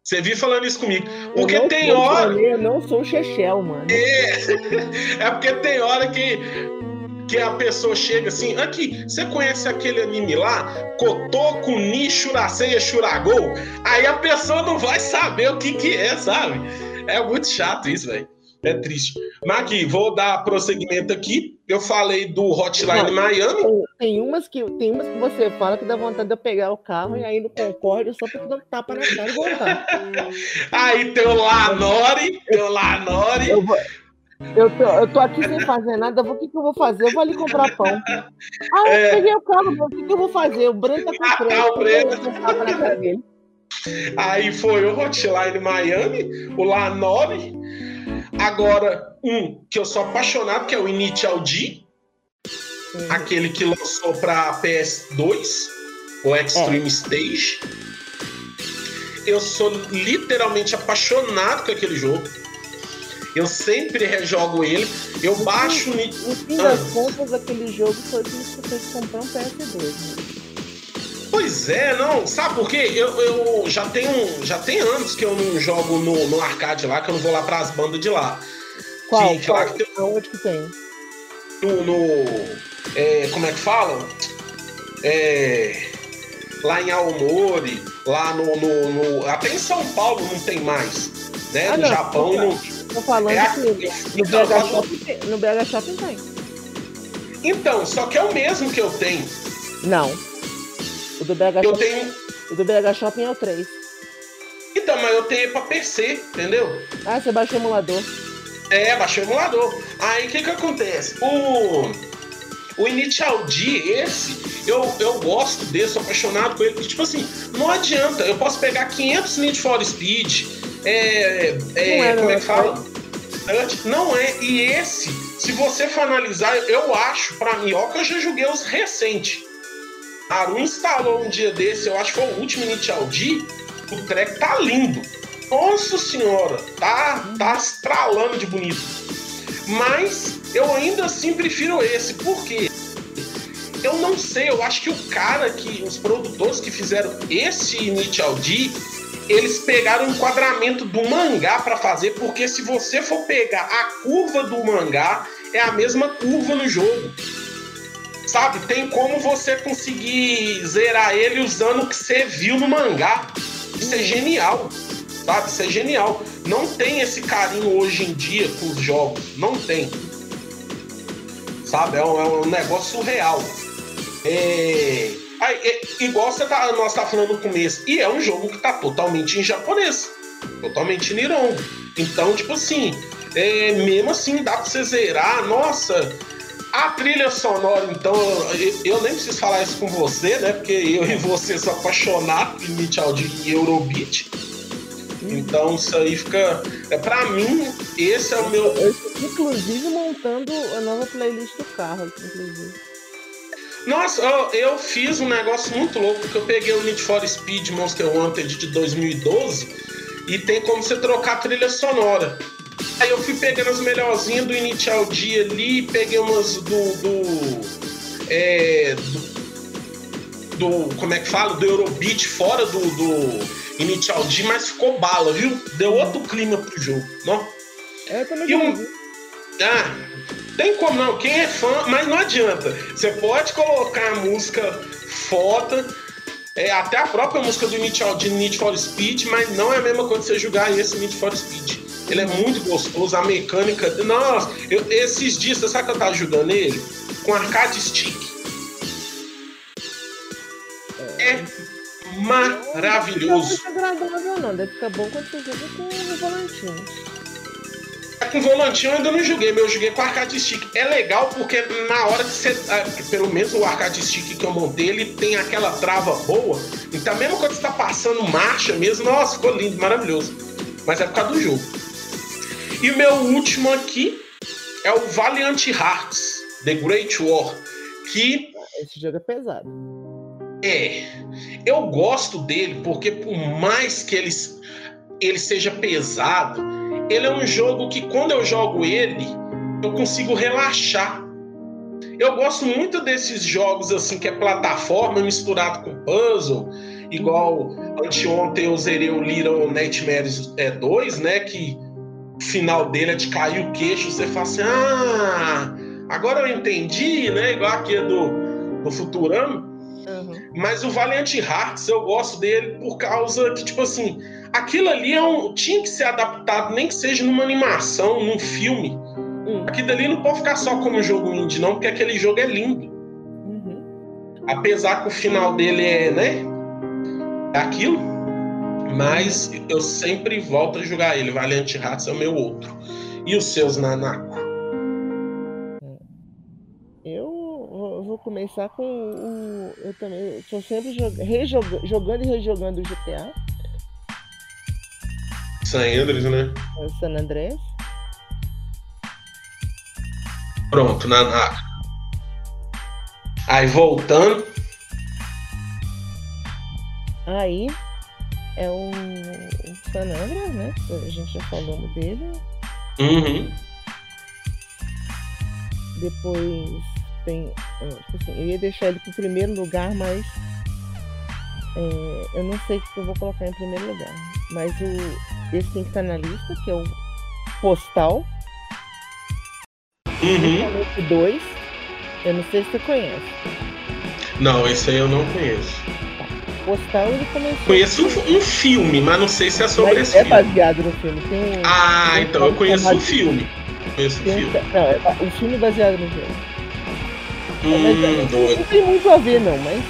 Você vive falando isso comigo. Porque tem hora. Eu não sou Chechel, mano. É, é porque tem hora que, que a pessoa chega assim. Aqui, você conhece aquele anime lá? Kotoko ni Shuraseia Shuragou? Aí a pessoa não vai saber o que, que é, sabe? É muito chato isso, velho. É triste. Mas aqui, vou dar prosseguimento aqui. Eu falei do Hotline Não, Miami. Tem, tem umas que, tem umas que você fala que dá vontade de eu pegar o carro e aí no Concorde só pra dar um tapa na cara e voltar. Aí tem o Lanori, tem o Lanori. Eu, vou, eu, tô, eu tô aqui sem fazer nada, o que, que eu vou fazer? Eu vou ali comprar pão. Ah, eu É. peguei o carro, o que, que eu vou fazer? O Breno tá Ah, tá, o. Aí foi o Hotline Miami, o Lanori. Agora, um que eu sou apaixonado, que é o Initial D, Sim. aquele que lançou pra PS2, o Extreme Stage. Eu sou literalmente apaixonado com aquele jogo. Eu sempre rejogo ele. Eu baixo o Ni- No fim Ah. das contas, aquele jogo foi que me fez comprar um PS2. Né? Pois é, não, sabe por quê? Eu, eu já tenho já tem anos que eu não jogo no, no arcade lá, que eu não vou lá pras bandas de lá. Qual? Que- que lá Qual? que tem- Aonde que tem? No. no- é, como é que fala? É, lá em Aomori, lá no, no- no- Até em São Paulo não tem mais. Né? Ah, no não, Japão não. Tô falando É que no Então, BH, Shopping, tem- no BH Shopping tem. então, só que é o mesmo que eu tenho. Não. O do BH, Eu Shopping, tenho. o do BH Shopping é o 3. Então, mas eu tenho pra PC, entendeu? Ah, você baixa o emulador. É, baixei o emulador. Aí o que que acontece? O, o Initial D, esse, eu, eu gosto desse, sou apaixonado com ele. porque, Tipo assim, não adianta, eu posso pegar 500 Need for Speed, é, é, é, como é que fala? Não é, e esse, se você for analisar, eu acho, pra mim, ó, que eu já joguei os recentes. Aru instalou um dia desse, eu acho que foi o último Initial D, o track tá lindo. Nossa senhora, tá, tá estralando de bonito. Mas eu ainda assim prefiro esse, por quê? Eu não sei, eu acho que o cara que, os produtores que fizeram esse Initial D, eles pegaram o enquadramento do mangá pra fazer, porque se você for pegar a curva do mangá, é a mesma curva no jogo. Sabe, tem como você conseguir zerar ele usando o que você viu no mangá. Isso é genial, sabe? Isso é genial. Não tem esse carinho hoje em dia com os jogos, não tem. Sabe, é um, é um negócio surreal. É... aí, é- igual você tá, nós tá falando no começo, e é um jogo que tá totalmente em japonês, totalmente em Nihongo. Então, tipo assim, é, mesmo assim dá pra você zerar. Nossa, a trilha sonora, então, eu, eu nem preciso falar isso com você, né? Porque eu e você são apaixonados por Initial D e Eurobeat. Então isso aí fica. É, pra mim, esse é o meu. Eu inclusive, montando a nova playlist do carro, inclusive. Nossa, eu, eu fiz um negócio muito louco, porque eu peguei o Need for Speed Monster Wanted de 2012 e tem como você trocar a trilha sonora. Aí eu fui pegando as melhorzinhas do Initial D ali, peguei umas do. do, é, do, do- Como é que fala? Do Eurobeat fora do, do Initial D, mas ficou bala, viu? Deu outro clima pro jogo. Não? É, também E um-. Ah, tem como não. Quem é fã, mas não adianta. Você pode colocar a música foda, é, até a própria música do Need, for Speed, mas não é a mesma coisa você jogar esse Need for Speed. Ele é muito gostoso, a mecânica. Nossa, eu- esses dias, você sabe que eu tava jogando ele? Com arcade stick. É maravilhoso. Não é muito agradável, não. Deve ficar bom quando você joga com o volantinho. É Com volantinho eu ainda não joguei, mas eu joguei com arcade stick. É legal porque na hora que você. ah, Pelo menos o arcade stick que eu montei, ele tem aquela trava boa. Então, mesmo quando você tá passando marcha mesmo, nossa, ficou lindo, maravilhoso. Mas é por causa do jogo. E o meu último aqui é o Valiant Hearts, The Great War. Que Esse jogo é pesado. é. Eu gosto dele porque, por mais que ele, ele seja pesado, ele é um jogo que, quando eu jogo ele, eu consigo relaxar. Eu gosto muito desses jogos assim que é plataforma misturado com puzzle, igual anteontem eu zerei o Little Nightmares é, 2, né? Que o final dele é de cair o queixo, você fala assim, ah, agora eu entendi, né? Igual aqui do, do Futurama. Uhum. Mas o Valiant Hearts, eu gosto dele por causa que, tipo assim, aquilo ali é um, tinha que ser adaptado, nem que seja numa animação, num filme. Hum. Aquilo ali não pode ficar só como jogo indie, não, porque aquele jogo é lindo. Uhum. Apesar que o final dele é, né? É aquilo. Mas eu sempre volto a jogar ele. Valiant Hearts é o meu outro. E os seus, Nanako? Começar com o. Eu também estou sempre jog- jogando e rejogando o GTA, San Andreas, né? o San Andreas. Pronto, Nanako. Aí voltando. Aí é o, o San Andreas, né? A gente já falamos dele. Uhum. Depois tem. é, tipo assim, eu ia deixar ele pro primeiro lugar, mas. é, eu não sei o que eu vou colocar em primeiro lugar. Mas o, esse tem que estar na lista, que é o Postal. Uhum. O 2. Eu não sei se você conhece. Não, esse aí eu não conheço. Postal ele começou. Conheço um, um filme, mas não sei se é sobre mas esse é filme. baseado no filme. Tem Ah, tem então eu filme conheço o filme. Conheço o um- filme. não, é o filme é baseado no filme. Hum, doido. não tem muito a ver não, mas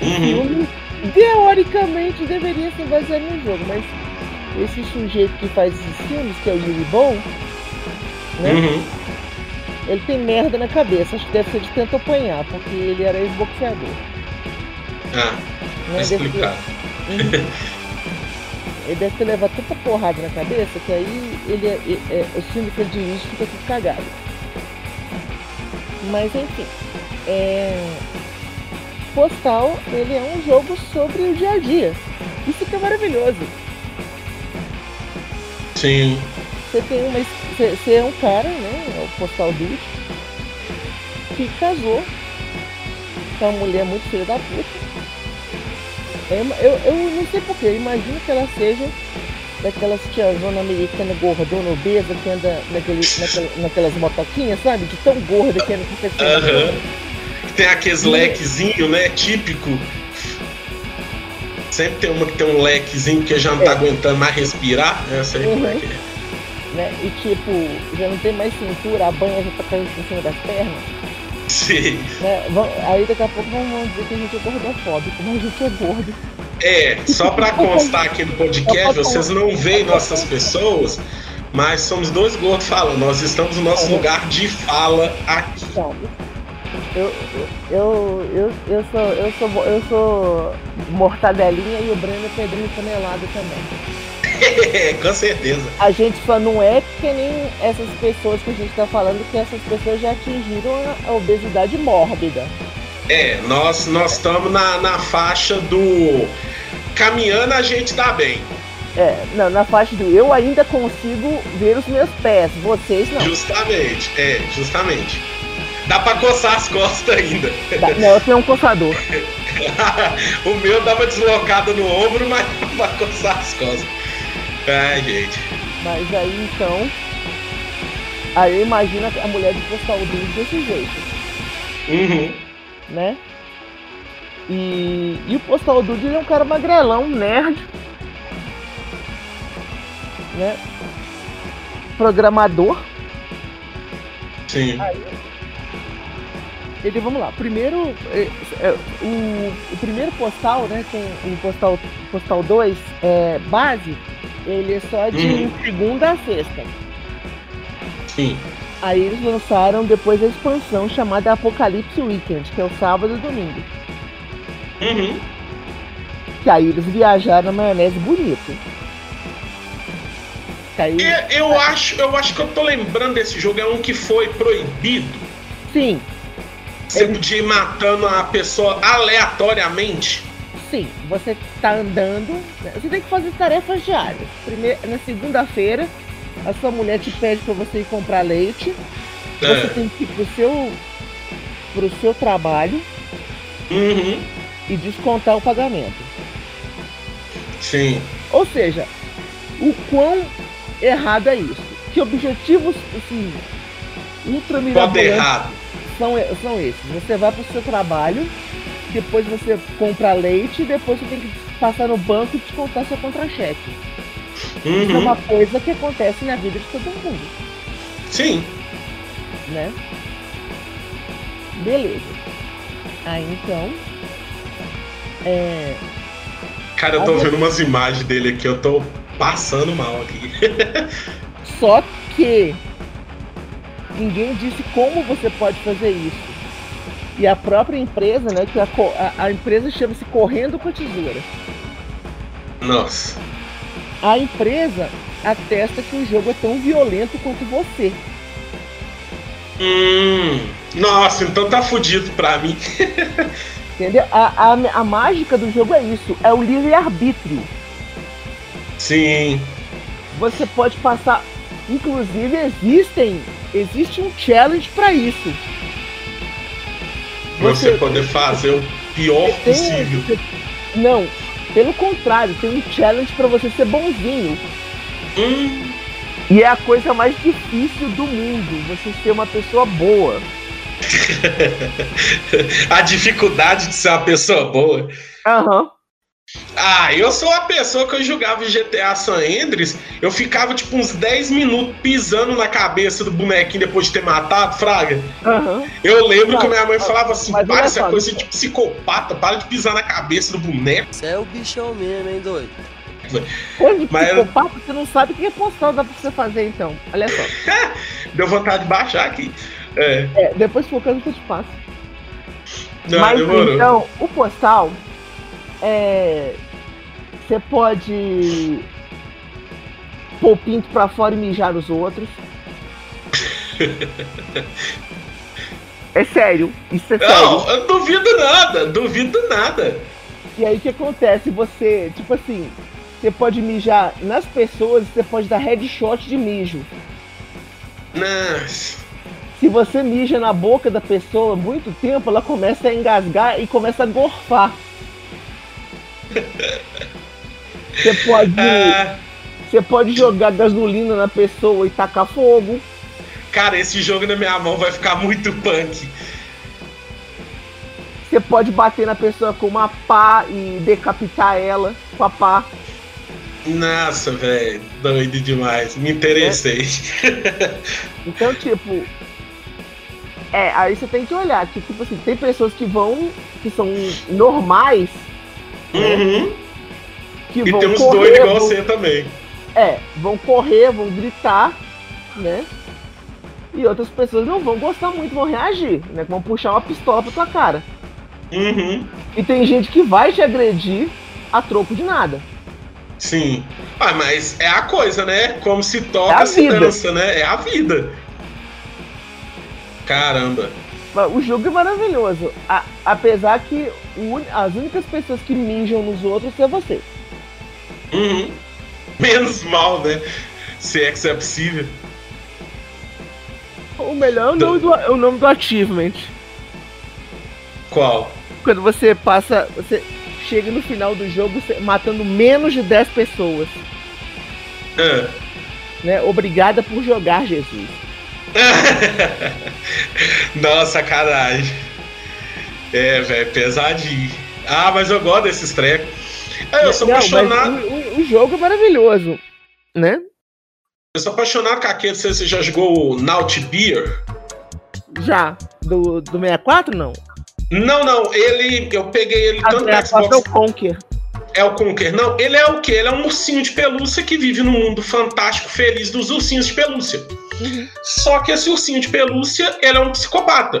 o Uhum. filme teoricamente deveria ser baseado no jogo, mas esse sujeito que faz esses filmes, que é o Yuri Bon, né? Uhum. Ele tem merda na cabeça, acho que deve ser de tanto apanhar, porque ele era ex-boxeador. Ah, Né? tá Deve ter- explicado. Uhum. Ele deve ter levado tanta porrada na cabeça que aí ele, é- é- é- os filmes que ele dirige fica tudo cagado. Mas enfim. É... Postal, ele é um jogo sobre o dia a dia. Isso que é maravilhoso. Sim. Você tem uma. Você, é um cara, né? É o Postal Dude, que casou com uma mulher muito filha da puta. É uma- Eu, eu não sei porquê, eu imagino que ela seja daquelas tiazona americana gordona obesa que anda naquele, naquela- naquelas motoquinhas, sabe? De tão gorda que anda com pessoas. Aham. Tem aqueles lequezinho, né? Típico. Sempre tem uma que tem um lequezinho que já não tá É. aguentando mais respirar. Como é Uhum. que é? Né? E tipo, já não tem mais cintura, a banha já tá caindo em cima das pernas. Sim. Né? Aí daqui a pouco vão dizer que a gente é gordofóbico, mas a gente é gordo. É, só pra constar aqui no podcast, vocês não veem nossas pessoas, mas somos dois gordos falando. Nós estamos no nosso Uhum. lugar de fala aqui. Eu, eu, eu, eu, sou, eu, sou, eu sou mortadelinha e o Breno é pedrinho tonelada também. Com certeza. A gente só não é que nem essas pessoas que a gente tá falando, que essas pessoas já atingiram a, obesidade mórbida. É, nós nós estamos na, na faixa do caminhando a gente dá bem. É, não, na faixa do eu ainda consigo ver os meus pés, vocês não. Justamente, é, justamente. Dá pra coçar as costas ainda. Não, eu tenho um coçador. o meu dá uma deslocada no ombro, mas dá pra coçar as costas. Ai, gente. Mas aí então. Aí imagina a mulher de postar o dedo desse jeito. Uhum. né? E, e o Postal Dude ele é um cara magrelão, nerd, né? Programador. Sim. Ele, vamos lá, primeiro, é, é, o, o primeiro postal, né, tem o postal, postal 2, é, base, ele é só de Uhum. segunda a sexta. Sim. Aí eles lançaram depois a expansão chamada Apocalipse Weekend, que é o sábado e domingo. Uhum. Que aí eles viajaram na maionese bonito. Aí, E eu acho, eu acho que eu tô lembrando desse jogo, é um que foi proibido. sim, Você podia ir matando a pessoa aleatoriamente. sim, você tá andando, né? você tem que fazer tarefas diárias. Primeiro, na segunda-feira, a sua mulher te pede para você ir comprar leite. Você É. tem que ir pro seu, pro seu trabalho Uhum. e descontar o pagamento. Sim. Ou seja, o quão errado é isso? Que objetivos assim, ultra Pode errado. São, são esses. Você vai pro seu trabalho, depois você compra leite, depois você tem que passar no banco e descontar seu contra-cheque. Uhum. Isso é uma coisa que acontece na vida de todo mundo. Sim. Né? Beleza. Aí então. É. Cara, eu tô vendo umas imagens dele aqui, eu tô passando mal aqui. Só que ninguém disse como você pode fazer isso. E a própria empresa, né? Que a, a, a empresa chama-se Correndo com a Tesoura. Nossa. A empresa atesta que o jogo é tão violento quanto você. Hum, nossa, então tá fudido pra mim. Entendeu? A, a, a mágica do jogo é isso, é o livre-arbítrio. Sim. Você pode passar. Inclusive existem. Existe um challenge para isso. Você, você poder fazer o pior tem, possível. Você, não, pelo contrário, tem um challenge para você ser bonzinho. Hum. E é a coisa mais difícil do mundo, você ser uma pessoa boa. a dificuldade de ser uma pessoa boa. Aham. Uhum. Ah, eu sou a pessoa que eu jogava GTA San Andreas, eu ficava tipo uns 10 minutos pisando na cabeça do bonequinho depois de ter matado, Fraga. Uhum. Eu lembro que minha mãe falava assim: para essa coisa de psicopata, para de pisar na cabeça do boneco. Você é o bichão mesmo, hein, doido? Coisa de Mas... psicopata, você não sabe o que é postal dá pra você fazer então. Olha só. Deu vontade de baixar aqui. É. é depois focando que eu te passo. Não, Mas demorou. então, o postal é, você pode pôr o pinto pra fora e mijar os outros. é sério, isso é sério. Não, eu duvido nada, duvido nada. E aí o que acontece? Você, tipo assim, você pode mijar nas pessoas, você pode dar headshot de mijo. Nossa. Se você mija na boca da pessoa muito tempo, ela começa a engasgar e começa a gorfar. Você pode. Ah. Você pode jogar gasolina na pessoa e tacar fogo. Cara, esse jogo na minha mão vai ficar muito punk. Você pode bater na pessoa com uma pá e decapitar ela com a pá. Nossa, velho, doido demais. Me interessei. É. Então, tipo. É, aí você tem que olhar que, tipo assim, tem pessoas que vão. que são normais? Uhum. Que e vão tem uns correr, doidos igual vão, você também. É, vão correr, vão gritar, né? E outras pessoas não vão gostar muito, vão reagir, né? Vão puxar uma pistola pra tua cara. Uhum. E tem gente que vai te agredir a troco de nada. Sim. Ah, mas é a coisa, né? Como se toca, é se vida. dança, né? É a vida. Caramba. O jogo é maravilhoso. A, apesar que o, as únicas pessoas que mijam nos outros é você. Uhum. Menos mal, né? Se é que isso é possível. O melhor é o, nome do, é o nome do achievement. Qual? Quando você passa. Você chega no final do jogo matando menos de 10 pessoas. É. Né? Obrigada por jogar, Jesus. Nossa, sacanagem. É, velho, pesadinho. Ah, mas eu gosto desses trecos. É, eu sou Não, apaixonado. O, o, jogo é maravilhoso, né? Eu sou apaixonado com aquele. Você já jogou o Naut Beer? Já. Do, do 64, não? Não, não. Ele. Eu peguei ele ah, tanto no Xbox. É o Conker. É o Conker. Não, ele é o quê? Ele é um ursinho de pelúcia que vive no mundo fantástico, feliz dos ursinhos de pelúcia. Uhum. Só que esse ursinho de pelúcia, ele é um psicopata.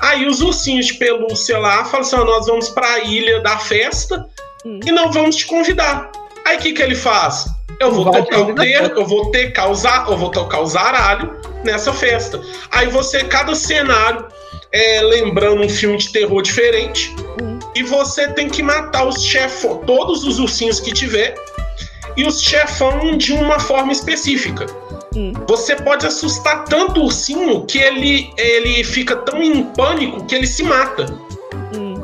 Aí os ursinhos de pelúcia lá falam assim: nós vamos para a ilha da festa uhum. e não vamos te convidar. Aí o que, que ele faz? Eu vou Vai tocar o ter, eu vou ter causar, eu vou tocar o zaralho nessa festa. Aí você, cada cenário, é, lembrando um filme de terror diferente, uhum. e você tem que matar os chefões, todos os ursinhos que tiver, e os chefão de uma forma específica. Hum. Você pode assustar tanto o ursinho que ele, ele fica tão em pânico que ele se mata. Hum.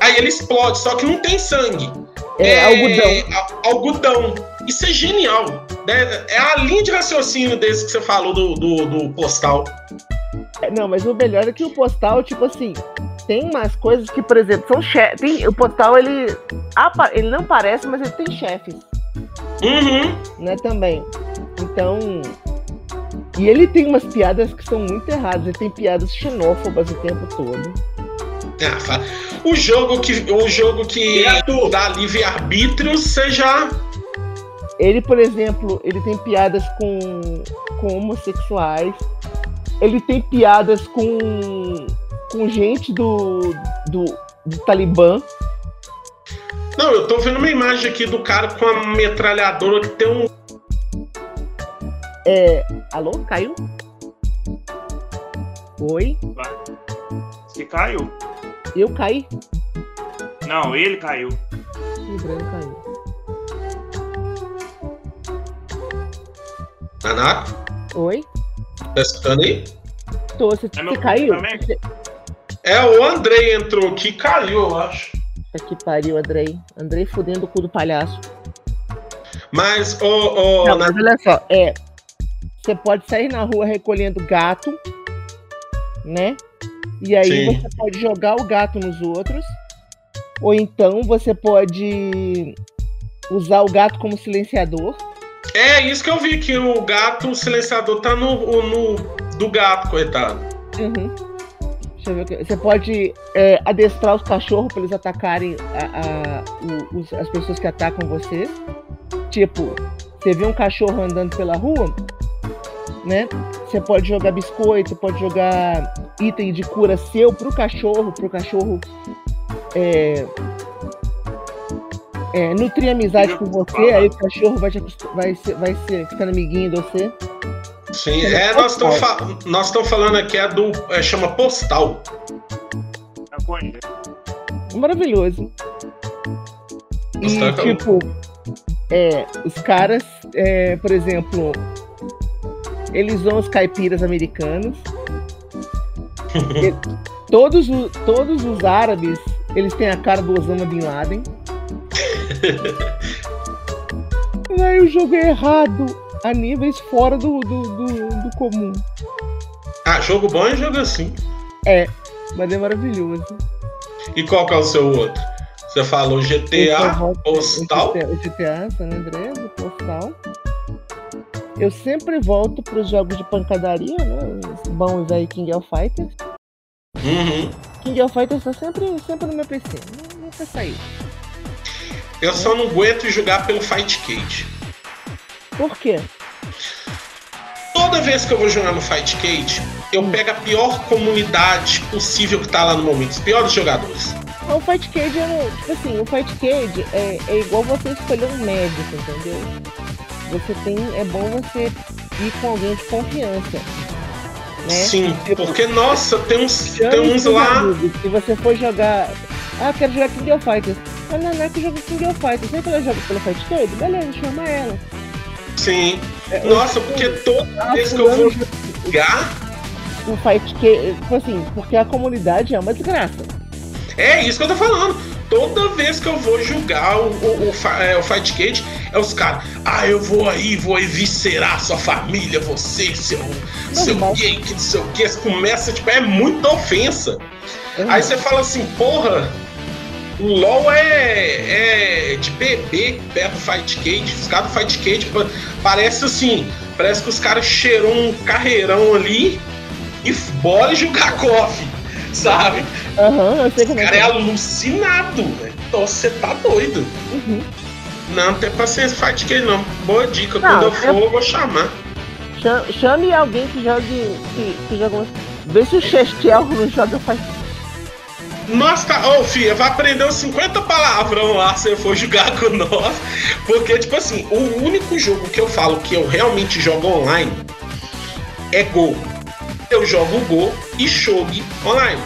Aí ele explode, só que não tem sangue. É, é algodão. algodão. Isso é genial. Né? É a linha de raciocínio desse que você falou do, do, do postal. É, não, mas o melhor é que o postal, tipo assim, tem umas coisas que, por exemplo, são chefes. O postal, ele, ele não parece, mas ele tem chefes. Uhum. Né, também. Então. E ele tem umas piadas que são muito erradas. Ele tem piadas xenófobas o tempo todo. Ah, o jogo que, o jogo que dá livre-arbítrio, você já. Ele, por exemplo, ele tem piadas com, com homossexuais. Ele tem piadas com, com gente do, do, do Talibã. Não, eu tô vendo uma imagem aqui do cara com a metralhadora que tem um. É. Alô? Caiu? Oi? Você caiu? Eu caí? Não, ele caiu. O Breno caiu. Nanaco, Oi? tá escutando aí? Tô, você, É você caiu? Você- É, o Andrei entrou aqui e caiu, eu acho. Puta que pariu, Andrei. Andrei fudendo o cu do palhaço. Mas, ô, ô, Não, Na- mas olha só, é. Você pode sair na rua recolhendo gato, né? E aí Sim. você pode jogar o gato nos outros. Ou então você pode usar o gato como silenciador. é isso que eu vi, que o gato, o silenciador tá no, no do gato, coitado. Uhum. Ver. Você pode é, adestrar os cachorros para eles atacarem a- a- os- as pessoas que atacam você. Tipo, você vê um cachorro andando pela rua, né? Você pode jogar biscoito, pode jogar item de cura seu pro cachorro, pro cachorro é, é, nutrir amizade com você, aí o cachorro vai, te vai, ser, vai ser ficando amiguinho de você. Sim, é, nós estamos fa nós estamos falando aqui é do. é, chama postal. Conheço. maravilhoso. E, Nossa, tá tipo, é, os caras, é, por exemplo, eles são os caipiras americanos. E todos, todos os árabes, eles têm a cara do Osama Bin Laden. E aí o jogo é errado a níveis fora do, do, do, do comum. Ah, jogo bom é jogo assim. Mas é maravilhoso. E qual que é o seu outro? Você falou é GTA, voto- Postal. O GTA, San Andreas, o Postal. Eu sempre volto para os jogos de pancadaria, né? Os bons aí, King of Fighters. Uhum. King of Fighters tá sempre, sempre no meu PC. nu- Nunca saiu. Eu só não aguento jogar pelo Fight Cage. Por quê? Toda vez que eu vou jogar no Fight Cage, eu Hum. pego a pior comunidade possível que tá lá no momento, os piores jogadores. O Fight Cage é Tipo assim, o Fight Cage é, é igual você escolher um médico, entendeu? Você tem. É bom você ir com alguém de confiança. Né? Sim, porque, nossa, tem uns, Chame tem uns lá. amigos. Se você for jogar. Ah, quero jogar King of Fighters. A Nanaka joga King of Fighters. Que ela joga pelo Fight Cage? Beleza, chama ela. Sim. É, Nossa, porque toda Ah, vez que eu vou jogar. o Fight Cage. Tipo assim, porque a comunidade é uma desgraça. É isso que eu tô falando. Toda vez que eu vou jogar o, o, o, é, o Fight Cage, é os caras. Ah, eu vou aí, vou eviscerar sua família, você, seu, seu gay, que não sei o que. Começa, tipo, é muita ofensa. Aí você fala assim, porra, o LOL é, é de bebê perto do Fight Cage. Os caras do Fight Cage pa- parece assim, parece que os caras cheirou um carreirão ali e bora jogar coffee, sabe? Aham, eu sei como é é é. alucinado, velho. Então você tá doido. Uhum. Não, não tem paciência Fight Cage não. Boa dica, Não, quando eu for eu vou chamar. Chame, alguém que jogue. Que, que joga. Vê se o Chestiel não joga Fight Nossa, tá... Ô, filha, vai aprender uns 50 palavrão lá se eu for jogar com nós. Porque, tipo assim, o único jogo que eu falo que eu realmente jogo online é Go. Eu jogo Go e Shogi online.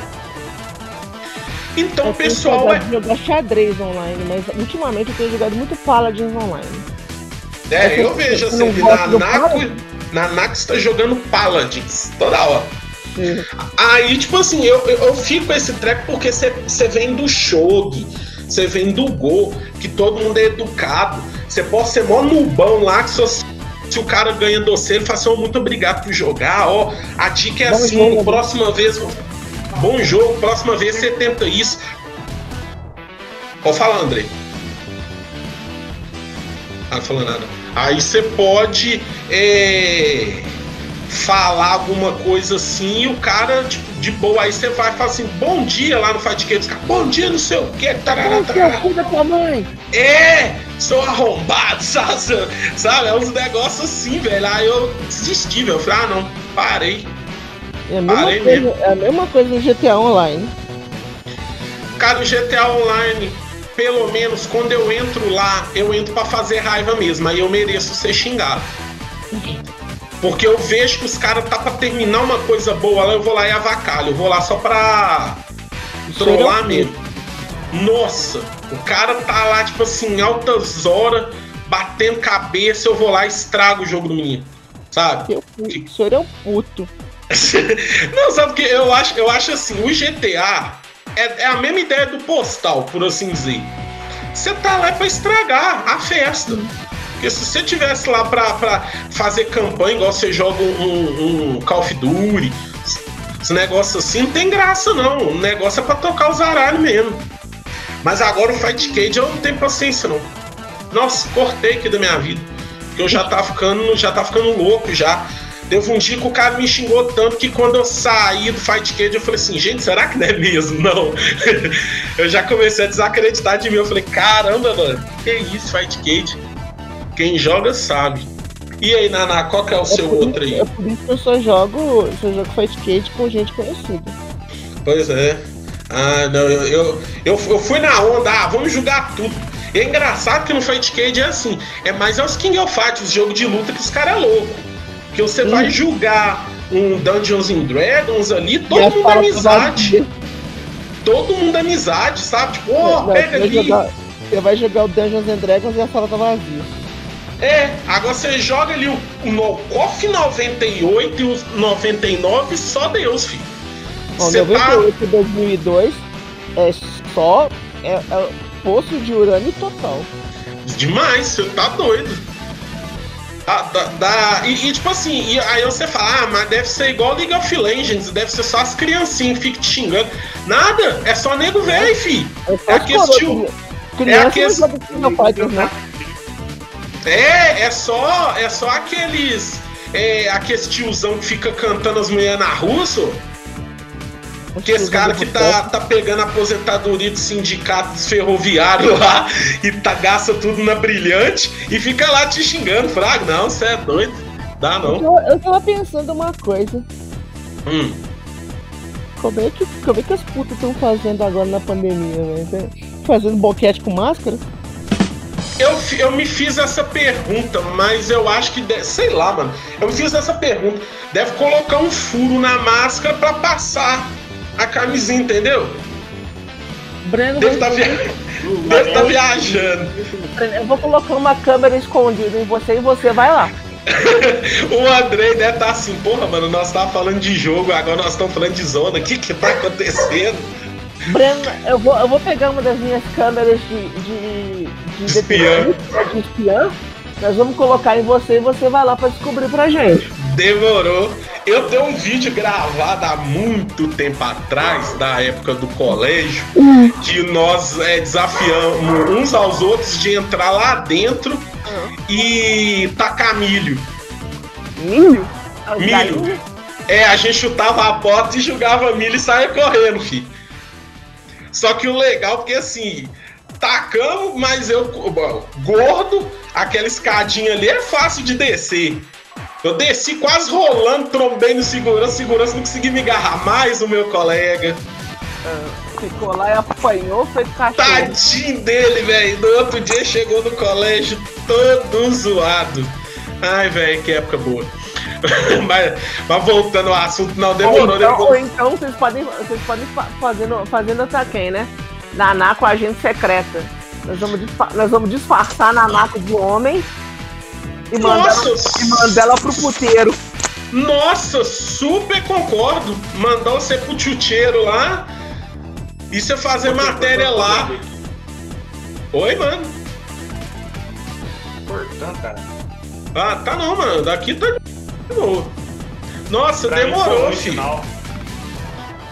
Então, Eu pessoal é. saudade de jogar xadrez online, mas ultimamente eu tenho jogado muito Paladins online. É, eu vejo Você assim, não na Naco, na Naco está jogando Paladins toda hora. Aí, tipo assim, eu, eu, eu fico com esse treco porque você vem do Shogi, você vem do Go, que todo mundo é educado. Você pode ser mó nubão lá, que se, se o cara ganha doce, ele fala assim, "Ô, muito obrigado por jogar, ó. A dica é Bom assim, jogo. próxima vez. Bom jogo, próxima vez você tenta isso. Pode falar, André. Ah, não falou nada. Aí você pode é, falar alguma coisa assim e o cara, tipo, de boa, aí você vai e fala assim, bom dia lá no cara, bom dia, não sei o que, tarará, tarará. Cuida tua mãe. É, sou arrombado, sabe? sabe? É uns negócios assim, velho. Aí eu desisti, velho. Eu falei, ah, não, parei. É a mesma, Parei coisa, é a mesma coisa no GTA Online. Cara, o GTA Online, pelo menos quando eu entro lá, eu entro pra fazer raiva mesmo. Aí eu mereço ser xingado. Porque eu vejo que os caras tá pra terminar uma coisa boa lá, eu vou lá e avacalho. Eu vou lá só pra trollar mesmo. Nossa, o cara tá lá, tipo assim, altas horas, batendo cabeça, eu vou lá e estrago o jogo do menino. Sabe? Eu, o senhor é um puto. Não, sabe porque eu acho, eu acho assim, o GTA é, é a mesma ideia do postal, por assim dizer. Você tá lá pra estragar a festa. Porque se você tivesse lá pra, pra fazer campanha, igual você joga um, um Call of Duty, esse negócio assim, não tem graça não. O negócio é pra tocar os aralhos mesmo. Mas agora o Fight Cage eu não tenho paciência não. Nossa, cortei aqui da minha vida. Porque eu já tá ficando, já tá ficando louco já. Teve um dia que o cara me xingou tanto que quando eu saí do Fight Cage eu falei assim, gente, será que não é mesmo? Não. eu já comecei a desacreditar de mim. Eu falei, caramba, mano, que isso, Fight Cage? Quem joga sabe. E aí, Naná, qual que é o seu por outro aí? é por isso que eu só jogo, só jogo Fight Cage com gente conhecida. Pois é. Ah, não, eu, eu, eu, eu fui na onda, ah, vamos jogar tudo. E é engraçado que no Fight Cage é assim, é mais é os King of Fight, os jogos de luta que os caras é louco. Que você Sim. vai jogar um Dungeons and Dragons ali, E todo as mundo é amizade. Todo mundo é amizade, sabe? Tipo, Não, pega ali. jogar, você vai jogar o Dungeons and Dragons e a sala tá vazia. É, agora você joga ali o, o no KOF 98 e os 99, só Deus, filho. Tá. 98 e 2002 é só é, é poço de urânio total. Demais, você tá doido. Dá, dá, dá- e, e, tipo assim, e aí você fala, ah, mas deve ser igual League of Legends, deve ser só as criancinhas que te xingando. Nada, é só nego velho, fi. É É aquele coroas, estilo- Criança aquele- não né? É, é só, é só aqueles. É, aqueles tiozão que fica cantando as mulheres na rua, só. Que esse cara que tá, tá pegando a aposentadoria do sindicato dos ferroviários lá e tá, gasta tudo na brilhante e fica lá te xingando, Fraga. Não, você é doido. Dá não. Eu, eu tava pensando uma coisa. Hum. Como é que, como é que as putas estão fazendo agora na pandemia, velho? Fazendo boquete com máscara? Eu, eu me fiz essa pergunta, mas eu acho que. de- sei lá, mano. Eu me fiz essa pergunta. Deve colocar um furo na máscara pra passar a camisinha, entendeu? Breno, Deve estar via... Deve tá viajando. eu vou colocar uma câmera escondida em você e você vai lá. O Andrei deve estar assim, porra, mano, nós tava falando de jogo, agora nós estamos falando de zona. O que que tá acontecendo? Breno, eu vou, eu vou pegar uma das minhas câmeras de. de. De Espiã. detetive, de espiã. Nós vamos colocar em você e você vai lá pra descobrir pra gente. Demorou. Eu tenho um vídeo gravado há muito tempo atrás, da época do colégio, que nós é, desafiamos uns aos outros de entrar lá dentro e tacar milho. Milho? Milho. É, a gente chutava a porta e jogava milho e saia correndo, fi. Só que o legal, porque assim, tacamos, mas eu, gordo, aquela escadinha ali é fácil de descer. Eu desci quase rolando, trombei no segurança, segurança não consegui me agarrar mais o meu colega. Ficou lá e apanhou, foi cachorro. Tadinho dele, velho. No outro dia chegou no colégio todo zoado. Ai, velho, que época boa. mas, mas voltando ao assunto, não, Ou demorou, então, demorou. ou então vocês podem, vocês podem fa- fazendo, fazendo quem, né? Naná com a agente secreta. Nós vamos, nós vamos disfarçar a Naná de homem e mandar, e mandar ela pro puteiro. Nossa, super concordo. Mandar você pro tchutcheiro lá e você fazer matéria lá. Oi, mano. Cortando, cara. Ah, tá não, mano. Daqui tá de boa. Nossa, Pra demorou, filho. final.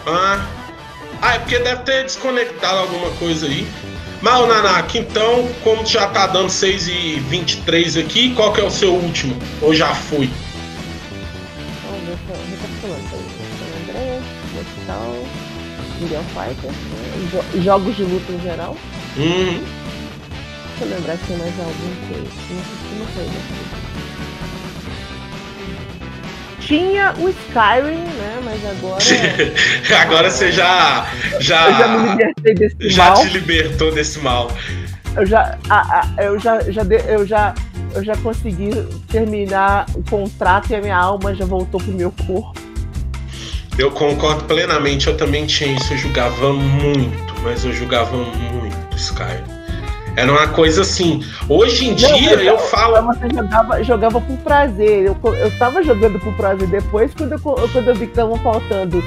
Ah. Ah, é porque deve ter desconectado alguma coisa aí. Mas, ô, Nanaki, então, como já tá dando 6 e 23 aqui, qual que é o seu último? Ou já foi? Então, Million Fighter, né? Jo- jogos de luta em geral. Hum, Deixa eu lembrar se tem mais algum que não costuma sair daqui. Tinha o Skyrim, né? Mas agora. agora você já. Já, eu já me libertei desse já mal. te libertou desse mal. Eu já, a- a- eu já, já, de- eu já, eu já consegui terminar o contrato e a minha alma já voltou pro meu corpo. Eu concordo plenamente, eu também tinha isso, eu jogava muito, mas eu jogava muito Skyrim. Era uma coisa assim. Hoje em Não, dia mas eu falo. Você jogava, jogava por prazer. Eu, eu tava jogando por prazer. Depois, quando eu, quando eu vi que estavam faltando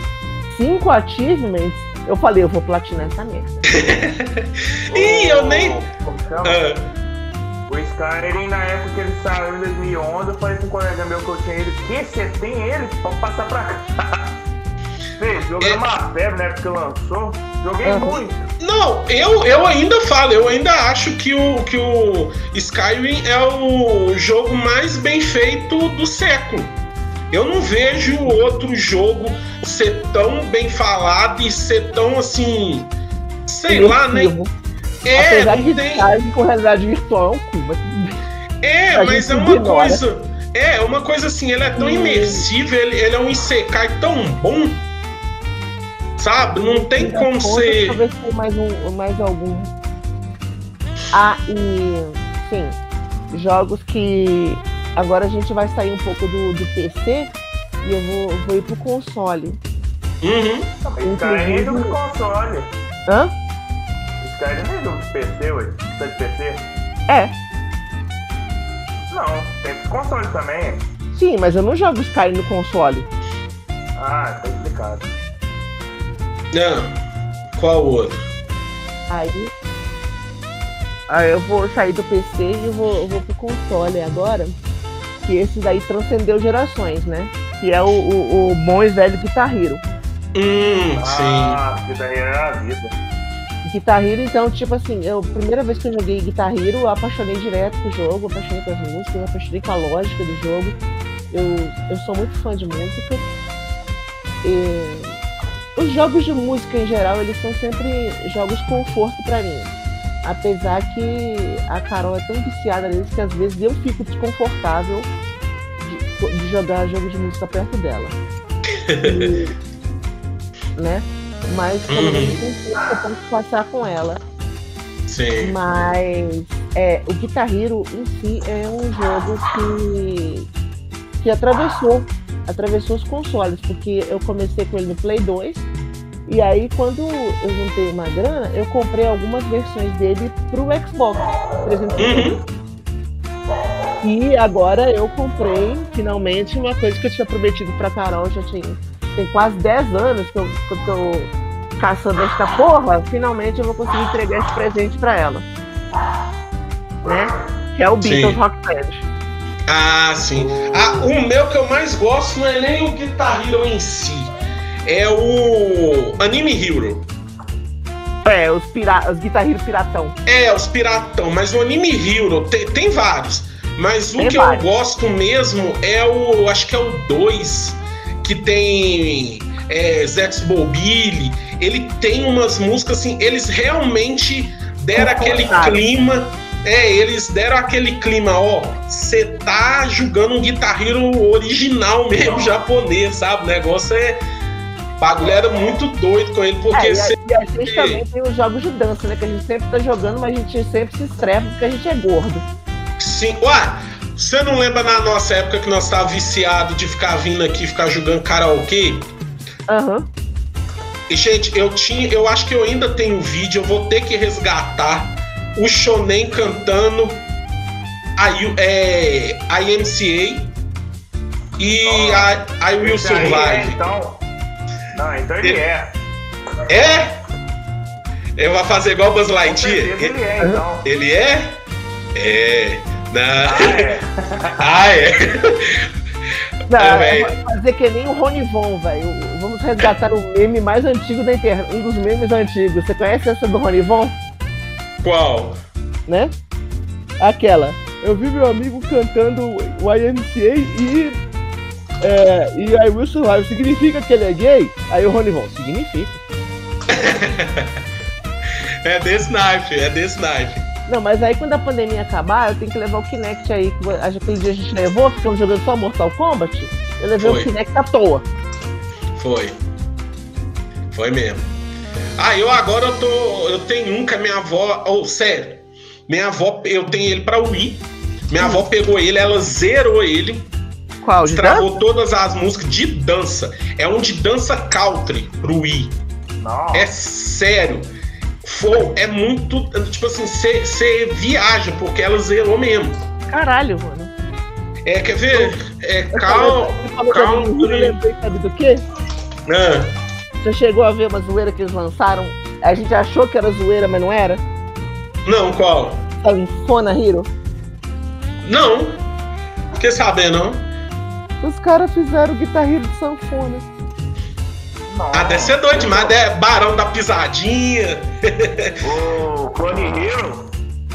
cinco achievements, eu falei, eu vou platinar essa merda. Ih, eu nem. Ah, O Skyrim, na época que ele saiu em 2011, eu falei com um colega meu que eu tinha ele, que você tem ele? Pode passar pra cá. Fez, joguei É. uma febre na época que lançou, joguei Aham. muito. Não, eu, eu ainda falo, eu ainda acho que o, que o Skyrim é o jogo mais bem feito do século. Eu não vejo outro jogo ser tão bem falado e ser tão assim. Sei lá, né? É, Apesar de tem. Skyrim com realidade virtual é um cu, mas. É, A mas é uma ignora. coisa. É, uma coisa assim, ele é tão Hum. imersivo, ele, ele é um Isekai tão bom. Sabe? Não tem Afinal como ser. Talvez tenha mais, um, mais algum. Ah, e. Sim. Jogos que. Agora a gente vai sair um pouco do, do PC e eu vou, vou ir pro console. Uhum. Skyrim é jogo de console. Hã? Skyrim não é jogo de PC, ué. É de PC? É. Não, tem de console também. Sim, mas eu não jogo Skyrim no console. Ah, tá explicado. Ah, qual outro? Aí. Aí eu vou sair do PC e eu vou, eu vou pro console agora. Que esse daí transcendeu gerações, né? Que é o, o, o bom e velho Guitar Hero. Hum, sim. Ah, que daí era a vida. Guitar Hero, então, tipo assim, eu, a primeira vez que eu joguei Guitar Hero, eu apaixonei direto com o jogo, apaixonei com as músicas, apaixonei com a lógica do jogo. Eu, eu sou muito fã de música. E os jogos de música em geral, eles são sempre jogos conforto pra mim. Apesar que a Carol é tão viciada neles que às vezes eu fico desconfortável de, de jogar jogo de música perto dela. E, né? Mas pelo Uhum. menos um tempo eu posso passar com ela. Sim. Mas é, o Guitar Hero em si é um jogo que, que atravessou, atravessou os consoles, porque eu comecei com ele no Play 2, e aí quando eu juntei uma grana, eu comprei algumas versões dele pro Xbox 360. Uhum. E agora eu comprei finalmente uma coisa que eu tinha prometido pra Carol, já tinha tem quase 10 anos que eu, que eu tô caçando esta porra, finalmente eu vou conseguir entregar esse presente pra ela. Né? Que é o Beatles Sim. Rock Band. Ah, sim. Ah, o meu que eu mais gosto não é nem o Guitar Hero em si. É o Anime Hero. É, os, pira os Guitar Hero piratão. É, os piratão, mas o Anime Hero tem, tem vários. Mas o Tem que vários. eu gosto mesmo é o. Acho que é o 2, que tem é, Zets Billy. Ele tem umas músicas assim, eles realmente deram aquele clima. É, eles deram aquele clima, ó. Você tá jogando um Guitar Hero original mesmo, japonês, sabe? O negócio é. O bagulho era muito doido com ele, porque É, e, a, e a gente também tem os jogos de dança, né? Que a gente sempre tá jogando, mas a gente sempre se estressa porque a gente é gordo. Sim. Ué, você não lembra na nossa época que nós tava viciado de ficar vindo aqui ficar jogando karaokê? Aham. E, gente, eu tinha. Eu acho que eu ainda tenho um vídeo, eu vou ter que resgatar o Shonen cantando a, U- é, a IMCA e a I Will aí é, Survive. então. Não, então ele é. É? Eu vou fazer igual o Buzz Lightyear? certeza ele é, então. Ele é? É. Não. Ah, é. Ah, é. Não, É, é, fazer que nem o Rony Von, velho. Vamos resgatar o meme mais antigo da internet. Um dos memes antigos. Você conhece essa do Rony Von? Qual? né? Aquela. Eu vi meu amigo cantando o IMCA e. É, e I Will Survive. Significa que ele é gay? Aí o Rony Von, significa. É desse naipe, é desse naipe. Não, mas aí quando a pandemia acabar, eu tenho que levar o Kinect aí. que Aquele dia a gente levou, ficamos jogando só Mortal Kombat. Eu levei Foi. o Kinect à toa. Foi. Foi mesmo. Ah, eu agora eu tô. Eu tenho um que a minha avó. Oh, sério. Minha avó, eu tenho ele pra Wii. Minha avó pegou ele, ela zerou ele, Qual? De travou todas as músicas de dança. É um de dança country pro Wii. Nossa. É sério. Foi, é muito. Tipo assim, você viaja, porque ela zerou mesmo. Caralho, mano. É, quer ver? É Eu cal. mim, eu lembrei, sabe do quê? Ah, Você chegou a ver uma zoeira que eles lançaram? A gente achou que era zoeira, mas não era? não, qual? Sanfona Hero. Não. Quer saber, não? Os caras fizeram Guitar Hero de sanfona. Ah, deve ser doido demais, é Barão da Pisadinha. O Clone Hero,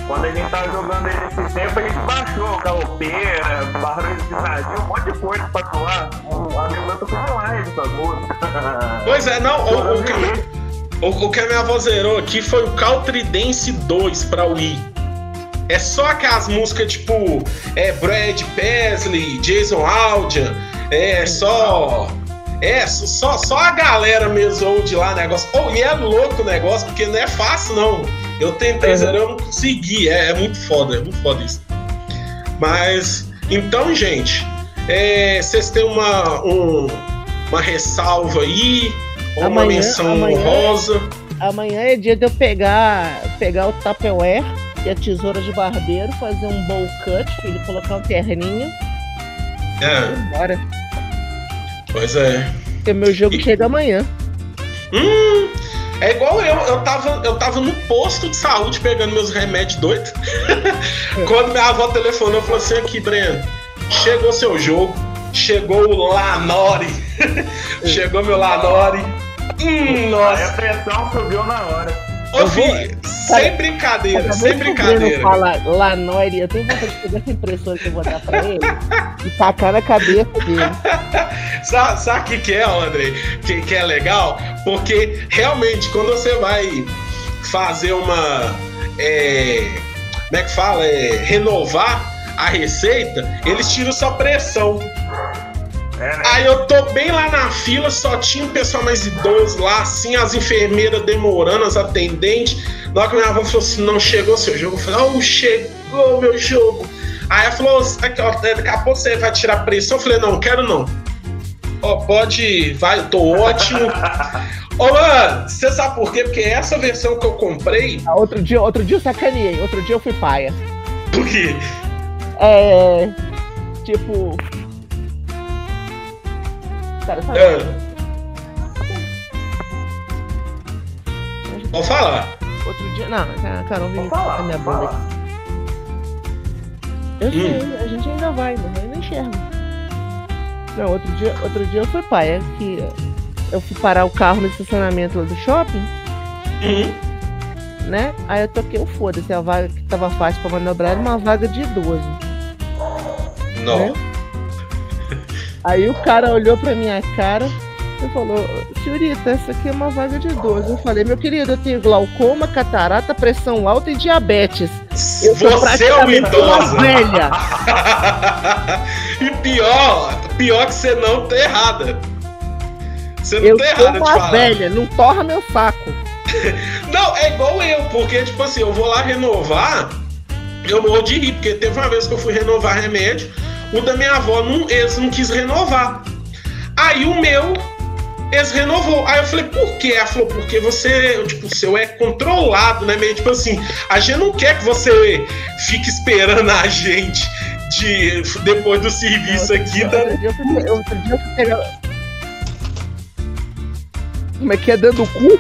quando a gente tava jogando ele nesse tempo, a gente baixou Calopeira, Barões de Pisadinha, um monte de coisa pra colar. Um amigo meu tocou online essas músicas. Pois é, não, o, o, que, o, o que a minha avó zerou aqui foi o Country Dance 2 pra Wii. É só aquelas músicas tipo é, Brad Paisley, Jason Aldean, é só. É, só, só a galera mesmo old lá, negócio. Oh, e é louco o negócio, porque não é fácil, não. Eu tentei Uhum. zerar, eu não consegui. É, é muito foda, é muito foda isso. Mas, então, gente, é, vocês têm uma, um- uma ressalva aí, ou uma Amanhã- menção amanhã- honrosa. Amanhã é dia de eu pegar, pegar o Tupperware e a tesoura de barbeiro, fazer um bowl cut, filho, colocar um terninho É, ir embora. pois é. Porque meu jogo E- chega amanhã. Hum, é igual eu, eu tava, eu tava no posto de saúde pegando meus remédios doidos. Quando minha avó telefonou, falou assim: aqui, Breno, chegou seu jogo, chegou o Lanori. chegou meu Lanori. Hum, Aí a nossa. pressão subiu na hora. Ô, Eu vou- filho, Cara, sem brincadeira, Cada sem brincadeira. Fala Lanori, eu tenho vontade de pegar essa impressora que eu vou dar pra ele e tacar na cabeça dele. Sabe, sabe o que, que é, André? Que, que é legal? Porque realmente, quando você vai fazer uma. é, como é que fala? É, renovar a receita, eles tiram sua pressão. É, né? Aí eu tô bem lá na fila, só tinha um pessoal mais idoso lá, assim, as enfermeiras demorando, as atendentes. Na hora que minha avó falou assim: não chegou seu jogo, eu falei: oh, chegou meu jogo. Aí ela falou: aqui, ó, daqui a pouco você vai tirar pressão. Eu falei: não, quero não. Ó, pode, vai, eu tô ótimo. Ô, mano, você sabe por quê? Porque essa versão que eu comprei, Ah, Outro dia, outro dia eu sacaneei, outro dia eu fui paia. porque. É. Tipo. Cara, sabe? Ah, pode falar. Outro dia. Não, a Carol veio Vou falar, na minha vou bunda aqui. Eu sei, Hum. a gente ainda vai, mas eu ainda enxergo. Não, outro dia, outro dia eu fui paia, que eu fui parar o carro no estacionamento lá do shopping, Uhum. né? Aí eu toquei o foda-se, a vaga que tava fácil pra manobrar era uma vaga de idoso. Não. Né? Aí o cara olhou pra minha cara e falou, senhorita, essa aqui é uma vaga de idoso. Eu falei, meu querido, eu tenho glaucoma, catarata, pressão alta e diabetes. Eu Você é uma idosa. velha. e pior, pior que você não tá errada. Você não Eu tá errada uma falar. velha, não torra meu saco. Não, é igual eu, porque, tipo assim, eu vou lá renovar, eu morro de rir, porque teve uma vez que eu fui renovar remédio, o da minha avó, não, eles não quis renovar. Aí o meu, eles renovou. Aí eu falei, por quê? Ela falou, porque você, tipo, o seu é controlado, né? Meio tipo assim, a gente não quer que você fique esperando a gente de, depois do serviço aqui, tá? Outro dia eu fui, pe- outro dia eu fui pegar... Como é que é? Dando o cu?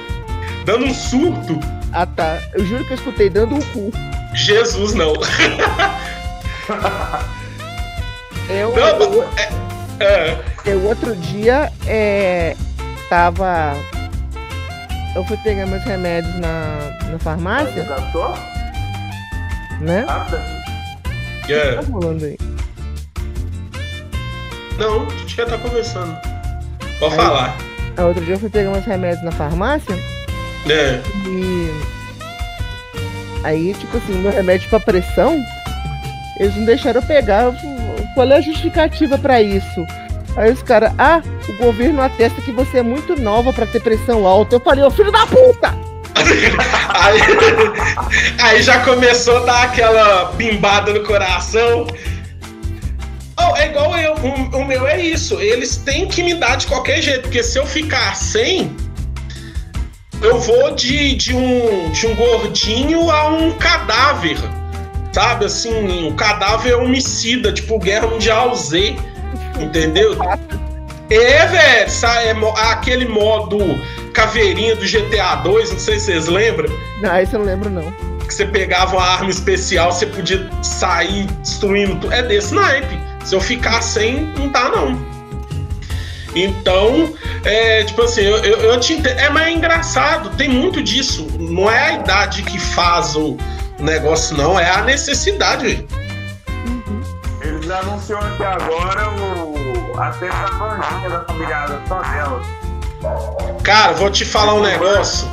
dando um surto. Ah tá, eu juro que eu escutei dando o cu. Jesus, não. Eu, Não, eu, É, eu outro dia é, tava. Eu fui pegar meus remédios na, na Você farmácia. gastou? né? Ah, tá. O que É. tá rolando aí? Não, a gente já tá conversando. Pode Aí. falar. A outro dia eu fui pegar uns remédios na farmácia É. e. Aí, tipo assim, meu remédio pra pressão, eles não deixaram eu pegar. Eu Qual é a justificativa pra isso? Aí os caras, ah, o governo atesta que você é muito nova pra ter pressão alta. Eu falei, ô filho da puta! Aí, aí já começou a dar aquela bimbada no coração. Oh, é igual eu, o, o meu é isso. Eles têm que me dar de qualquer jeito, porque se eu ficar sem, eu vou de, de, um, de um gordinho a um cadáver. Sabe assim, um cadáver homicida, tipo Guerra Mundial Z. Entendeu? É, velho, é aquele modo caveirinha do GTA 2, não sei se vocês lembram Não, isso eu não lembro, não. que você pegava uma arma especial, você podia sair destruindo tudo. É desse naipe. Se eu ficar sem, não dá não. Então, é tipo assim, eu, eu, eu te entendo. É, mas é engraçado, tem muito disso. Não é a idade que faz o negócio, não, é a necessidade. Eles anunciou aqui agora o... até a bandinha da família só dela. Cara, vou te falar um negócio.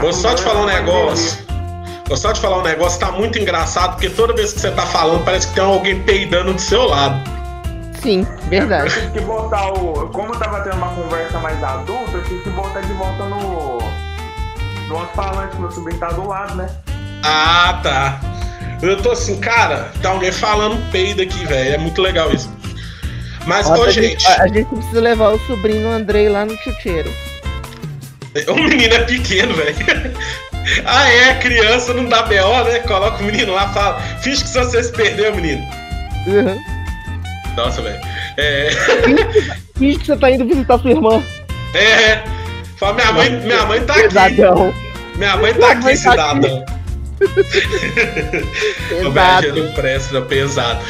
Vou só te falar um negócio. Vou só te falar um negócio, tá muito engraçado, porque toda vez que você tá falando, parece que tem alguém peidando do seu lado. Sim, Eu verdade. tive que botar o. Como eu tava tendo uma conversa mais adulta, eu tive que botar de volta no. No alto-falante, meu sobrinho tá do lado, né? Ah, tá. Eu tô assim, cara, tá alguém falando peido aqui, velho. É muito legal isso. Mas, Ó, ô, a, gente, a, a gente precisa levar o sobrinho Andrei lá no chuteiro. o menino é pequeno, velho. Ah, é, criança não dá BO, né? Coloca o menino lá, fala. Finge que você se perdeu, menino. Uhum. Nossa, velho. É. Finge que você tá indo visitar sua irmã. É. Fala, minha mãe, minha mãe tá aqui. Minha mãe tá aqui, tá cidadão. O Exato. Presta, pesado.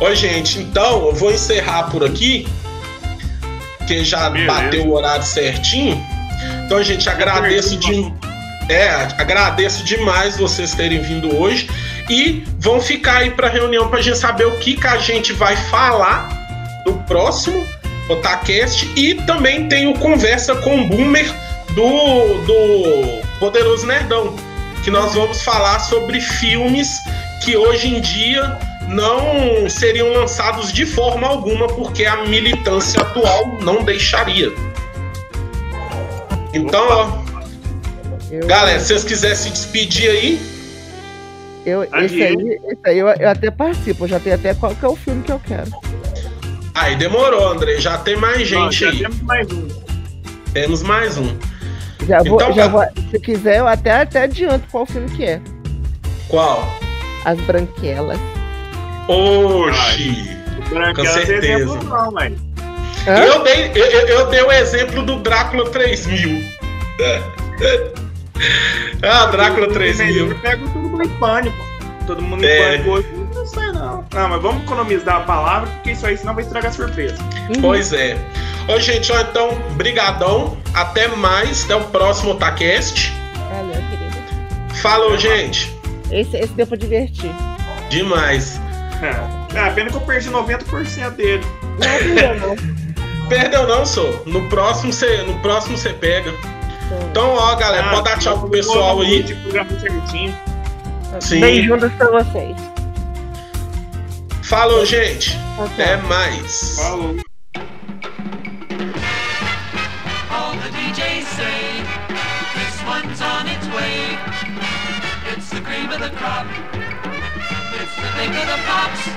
Ô, gente, então eu vou encerrar por aqui, que já Beleza. bateu o horário certinho. Então, gente, agradeço de, é, agradeço demais vocês terem vindo hoje e vão ficar aí para reunião para gente saber o que que a gente vai falar no próximo Otacast e também tem o conversa com o Boomer do do Poderoso Nerdão, que nós vamos falar sobre filmes que hoje em dia não seriam lançados de forma alguma porque a militância atual não deixaria. Então, ó, Eu- galera, se vocês quiserem se despedir aí, Eu, esse aí, esse aí eu, eu até participo, eu já tenho até qual que é o filme que eu quero. aí demorou, André, já tem mais gente já aí. temos mais um. Temos mais um. Já vou, Então, já cara. vou, se quiser, eu até, até adianto qual filme que é. Qual? As Branquelas. Oxi! Branquela tem certeza. exemplo não, mas. Eu dei, eu, eu- eu dei o exemplo do Drácula 3000. ah, Drácula 3000. Eu pego todo mundo em pânico. Todo mundo em É. pânico hoje. Não sei não. Não, mas vamos economizar a palavra, porque isso aí senão vai estragar a surpresa. Uhum. Pois é. Ô, gente, ó, então, brigadão. Até mais. Até o próximo Otacast. Valeu, querido. Falou, gente. Esse, esse deu pra divertir. Demais. É, a pena que eu perdi 90% dele. Não, não, deu, não. Perdeu não, sou. No próximo você, no próximo você pega. Então, ó, galera, Ah, pode dar tchau pro pessoal aí. Sim. Beijundas pra vocês. Falou, gente. Tchau. Até mais. Falou. All the DJs say this one's on its way. It's the cream of the crop. It's the thing of the pops.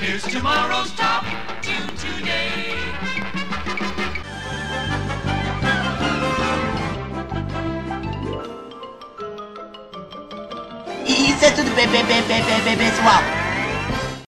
Here's tomorrow's top tune today. Isso é tudo bem, bem, bem, bem, bem, bem, pessoal.